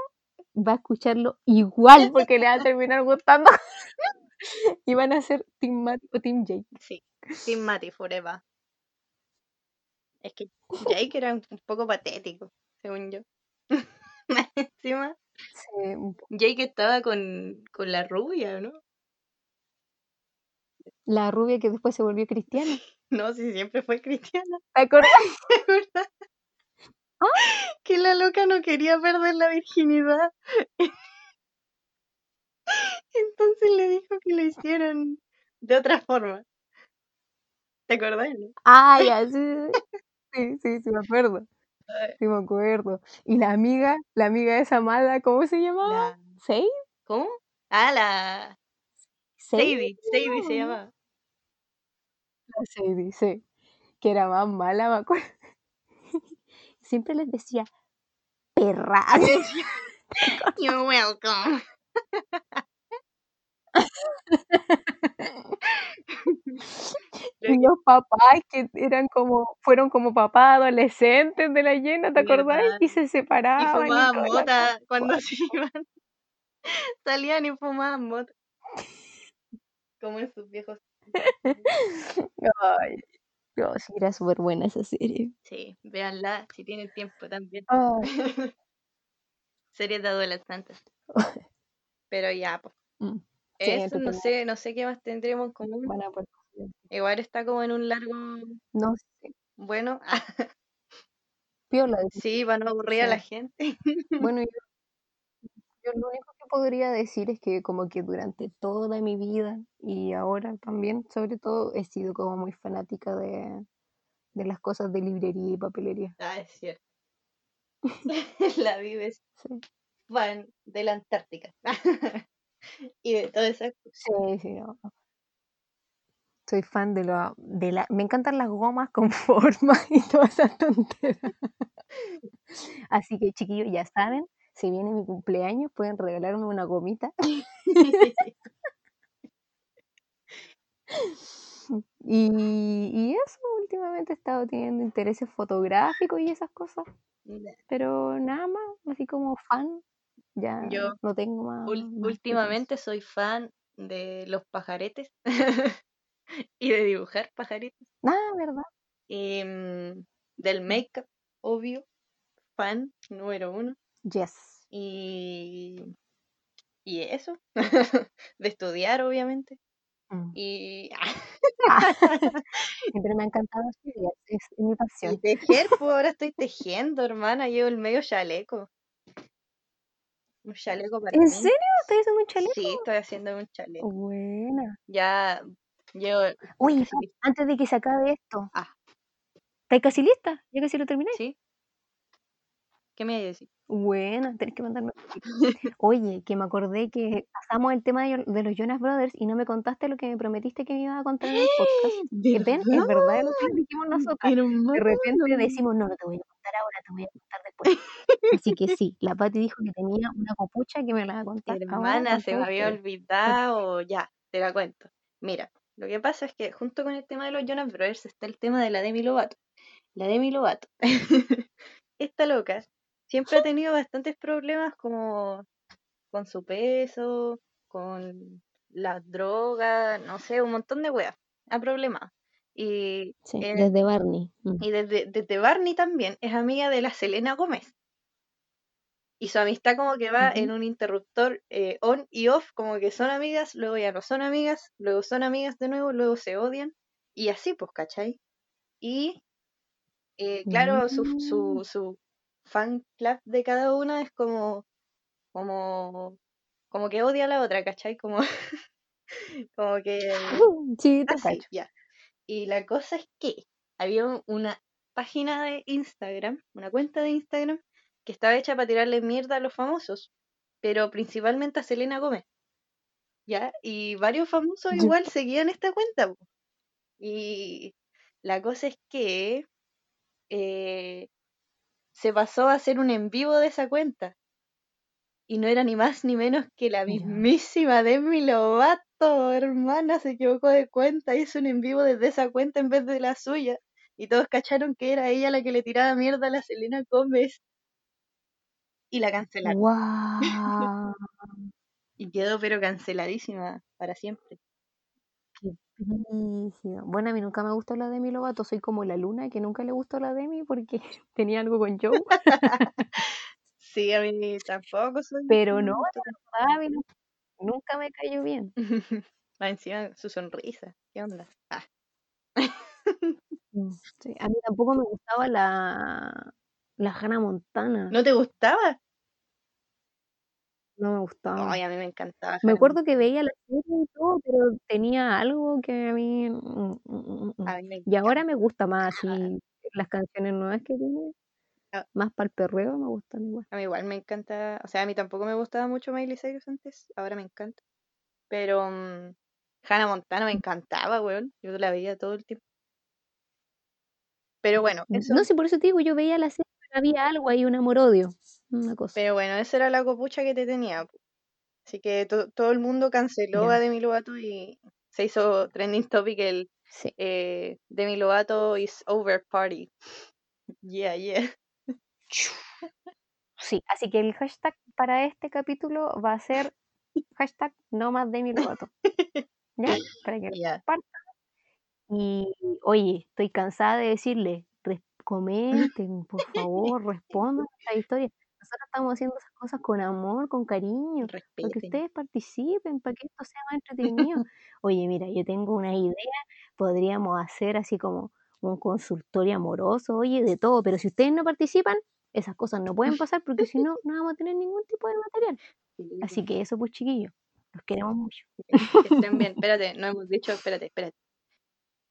va a escucharlo igual porque le va a terminar gustando. [laughs] y van a ser Team Matt o Team Jake. Sí, Team Mati Forever. Es que Jake era un un poco patético, según yo. [laughs] Encima, Sí, un Jake estaba con, con la rubia, ¿no? la rubia que después se volvió cristiana. No, si siempre fue cristiana. ¿Te acuerdas? ¿te acuerdas? Que la loca no quería perder la virginidad. [laughs] Entonces le dijo que lo hicieran de otra forma. ¿Te acordás? no? Ah, [laughs] ya, sí, sí, sí, sí, me acuerdo. Sí, me acuerdo. Y la amiga, la amiga de esa mala, ¿cómo se llamaba? La... ¿Sadie? ¿Cómo? Ah, la ¿Sadie? Sadie. Se ¿no? La Sadie, sí. Que era más mala, me acuerdo. [laughs] Siempre les decía, perra. [laughs] [laughs] You're welcome. Y los papás que eran como, fueron como papás adolescentes de la llena, ¿te acordás? Y se separaban y fumaban mota cuando se iban. Salían y fumaban mota. Como en sus viejos. Ay, Dios, sí, era súper buena esa serie. Sí, véanla si tienen tiempo también. Ay, [laughs] Series de adolescentes. [laughs] Pero ya, pues. mm, sí, Eso, no sé, no sé qué más tendremos en común. Igual está como en un largo, No sé, bueno. [laughs] piola. sí, para no aburrir a la gente. Bueno, yo, yo lo único podría decir es que como que durante toda mi vida y ahora también, sobre todo, he sido como muy fanática de, de las cosas de librería y papelería. Ah, es cierto. [laughs] [laughs] la vives Sí, fan de la Antártica. [laughs] y de todas esas cosas. sí, sí, no. Soy fan de la, de la... Me encantan las gomas con forma y todas esas tonteras. Así que, chiquillos, ya saben, si viene mi cumpleaños, pueden regalarme una gomita. [laughs] Y, y eso, últimamente he estado teniendo intereses fotográficos y esas cosas. Pero nada más, así como fan, ya Yo no tengo más. últimamente soy fan de los pajaretes [laughs] y de dibujar pajaretes. Ah, ¿verdad? Y, mm, del make-up, obvio, fan número uno. Yes. Y, y eso, [laughs] de estudiar, obviamente. Mm. Y, [laughs] [laughs] Siempre me ha encantado estudiar, es mi y pasión. tejer, pues ahora estoy tejiendo, hermana. Llevo el medio chaleco. Un chaleco para ¿En mí. serio? ¿Estás haciendo un chaleco? Sí, estoy haciendo un chaleco. Buena. Ya llevo. Listo. antes de que se acabe esto, Ah, ¿estás casi lista? ¿Ya casi lo terminé? ¿sí? ¿Qué me iba a decir? Buena, tenés que mandarme. [laughs] Oye, que me acordé que pasamos el tema de, de los Jonas Brothers y no me contaste lo que me prometiste que me ibas a contar en el podcast. Que ven, es verdad lo que dijimos nosotras. De repente decimos, no, no te voy a contar ahora, te voy a contar después. Así que sí, la Pati dijo que tenía una copucha que me la va a contar. Hermana, se me había olvidado. Ya, te la cuento. Mira, lo que pasa es que junto con el tema de los Jonas Brothers está el tema de la Demi Lovato. La Demi Lovato. [laughs] Esta loca siempre ha tenido bastantes problemas como con su peso, con las drogas, no sé, un montón de weas. Ha problemado. Y, Sí, eh, desde Barney. Mm. y desde, desde Barney también es amiga de la Selena Gómez. Y su amistad como que va en un interruptor eh, on y off, como que son amigas, luego ya no son amigas, luego son amigas de nuevo, luego se odian. Y así, pues, ¿cachai? Y eh, claro, su, Mm. su, su fan club de cada una es como, como, como que odia a la otra, ¿cachai? Como, [laughs] como que [laughs] Sí, te así, ya. Y la cosa es que había un- una página de Instagram, una cuenta de Instagram, que estaba hecha para tirarle mierda a los famosos, pero principalmente a Selena Gómez. ¿Ya? Y varios famosos igual seguían esta cuenta. Y la cosa es que eh, se pasó a hacer un en vivo de esa cuenta. Y no era ni más ni menos que la mismísima Demi Lovato, hermana, se equivocó de cuenta, hizo un en vivo desde esa cuenta en vez de la suya. Y todos cacharon que era ella la que le tiraba mierda a la Selena Gómez. Y la cancelaron. ¡Guau! [laughs] Y quedó pero canceladísima para siempre. Bueno, a mí nunca me gustó la Demi Lovato, soy como la luna que nunca le gustó la Demi porque [laughs] tenía algo con Joe. [laughs] Sí, a mí tampoco soy. Pero no, a mí nu- nunca me cayó bien. [laughs] Más encima su sonrisa. ¿Qué onda? Ah, Mm, sí, A mí tampoco me gustaba la, la Hannah Montana. ¿No te gustaba? No me gustaba. Ay, a mí me encantaba. Me Hannah acuerdo que veía la serie y todo, pero tenía algo que a mí... mm, mm, mm, mm. A mí me Y ahora me gusta más encantaba. así las canciones nuevas que tiene, Ah. más para el perreo me gustan igual. A mí igual me encanta. O sea, a mí tampoco me gustaba mucho Miley Cyrus antes. Ahora me encanta. Pero mm, Hannah Montana me encantaba, weón. Yo la veía todo el tiempo. Pero bueno, eso. No sé, por eso te digo, yo veía la serie, pero había algo ahí, un amor-odio, una cosa. Pero bueno, esa era la copucha que te tenía. Así que to- todo el mundo canceló a Demi Lovato y se hizo trending topic el Sí. eh, Demi Lovato is over party. [laughs] Yeah, yeah. Sí, así que el hashtag para este capítulo va a ser hashtag no más Demi Lovato. ¿Ya? Para que [laughs] compartan. Y oye, estoy cansada de decirle, comenten, por favor, respondan a esta historia. Nosotros estamos haciendo esas cosas con amor, con cariño, para que Respeten. ustedes participen, para que esto sea más entretenido. [laughs] Oye, mira, yo tengo una idea, podríamos hacer así como un consultorio amoroso, oye, de todo, pero si ustedes no participan, esas cosas no pueden [laughs] pasar porque si no, no vamos a tener ningún tipo de material. Así que eso, pues chiquillos, los queremos mucho. Que estén bien. Espérate, no hemos dicho, espérate, espérate.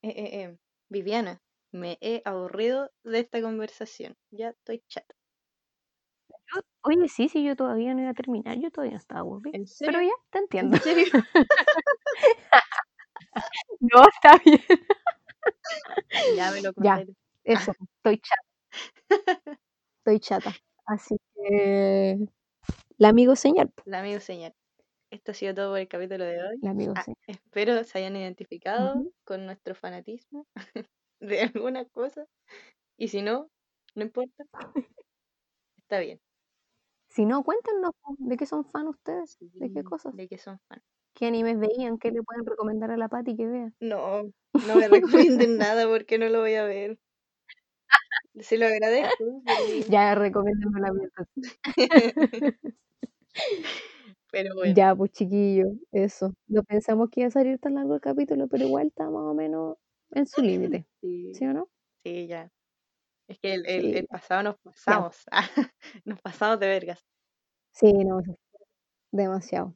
Eh, eh, eh, Viviana, me he aburrido de esta conversación. Ya estoy chata. Yo- oye, sí, sí, yo todavía no iba a terminar, yo todavía no estaba aburrida. ¿En Pero ya, te entiendo. ¿En serio? [laughs] No, está bien. [laughs] Ya me lo Ya. conté. Eso, estoy chata. Estoy chata. Así que. El amigo señor. El amigo señor. Esto ha sido todo por el capítulo de hoy. El amigo Ah, señor. espero se hayan identificado con nuestro fanatismo [laughs] de alguna cosa. Y si no, no importa. Está bien. Si no, cuéntenos de qué son fan ustedes. ¿De qué cosas? De que son fan. ¿Qué animes veían? ¿Qué le pueden recomendar a la Pati que vea? No, [laughs] no me recomienden nada porque no lo voy a ver. Se lo agradezco. pero- Ya, recomiéndenme la mierda. [laughs] Pero bueno, Ya, pues chiquillo, eso. No pensamos que iba a salir tan largo el capítulo, pero igual está más o menos en su límite. [laughs] sí, ¿Sí o no? sí, ya. Es que el, el- Sí, el pasado nos pasamos. [laughs] Nos pasamos de vergas. Sí, no, demasiado.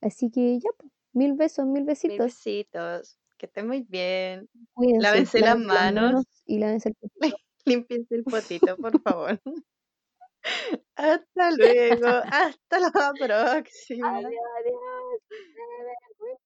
Así que ya, pues, mil besos, mil Mil besitos. besitos. Que estén muy bien. Cuídense, Lávense las manos. y lávense el [laughs] potito. Límpiense el potito, por [laughs] favor. Hasta luego. Hasta la próxima. Adiós, adiós.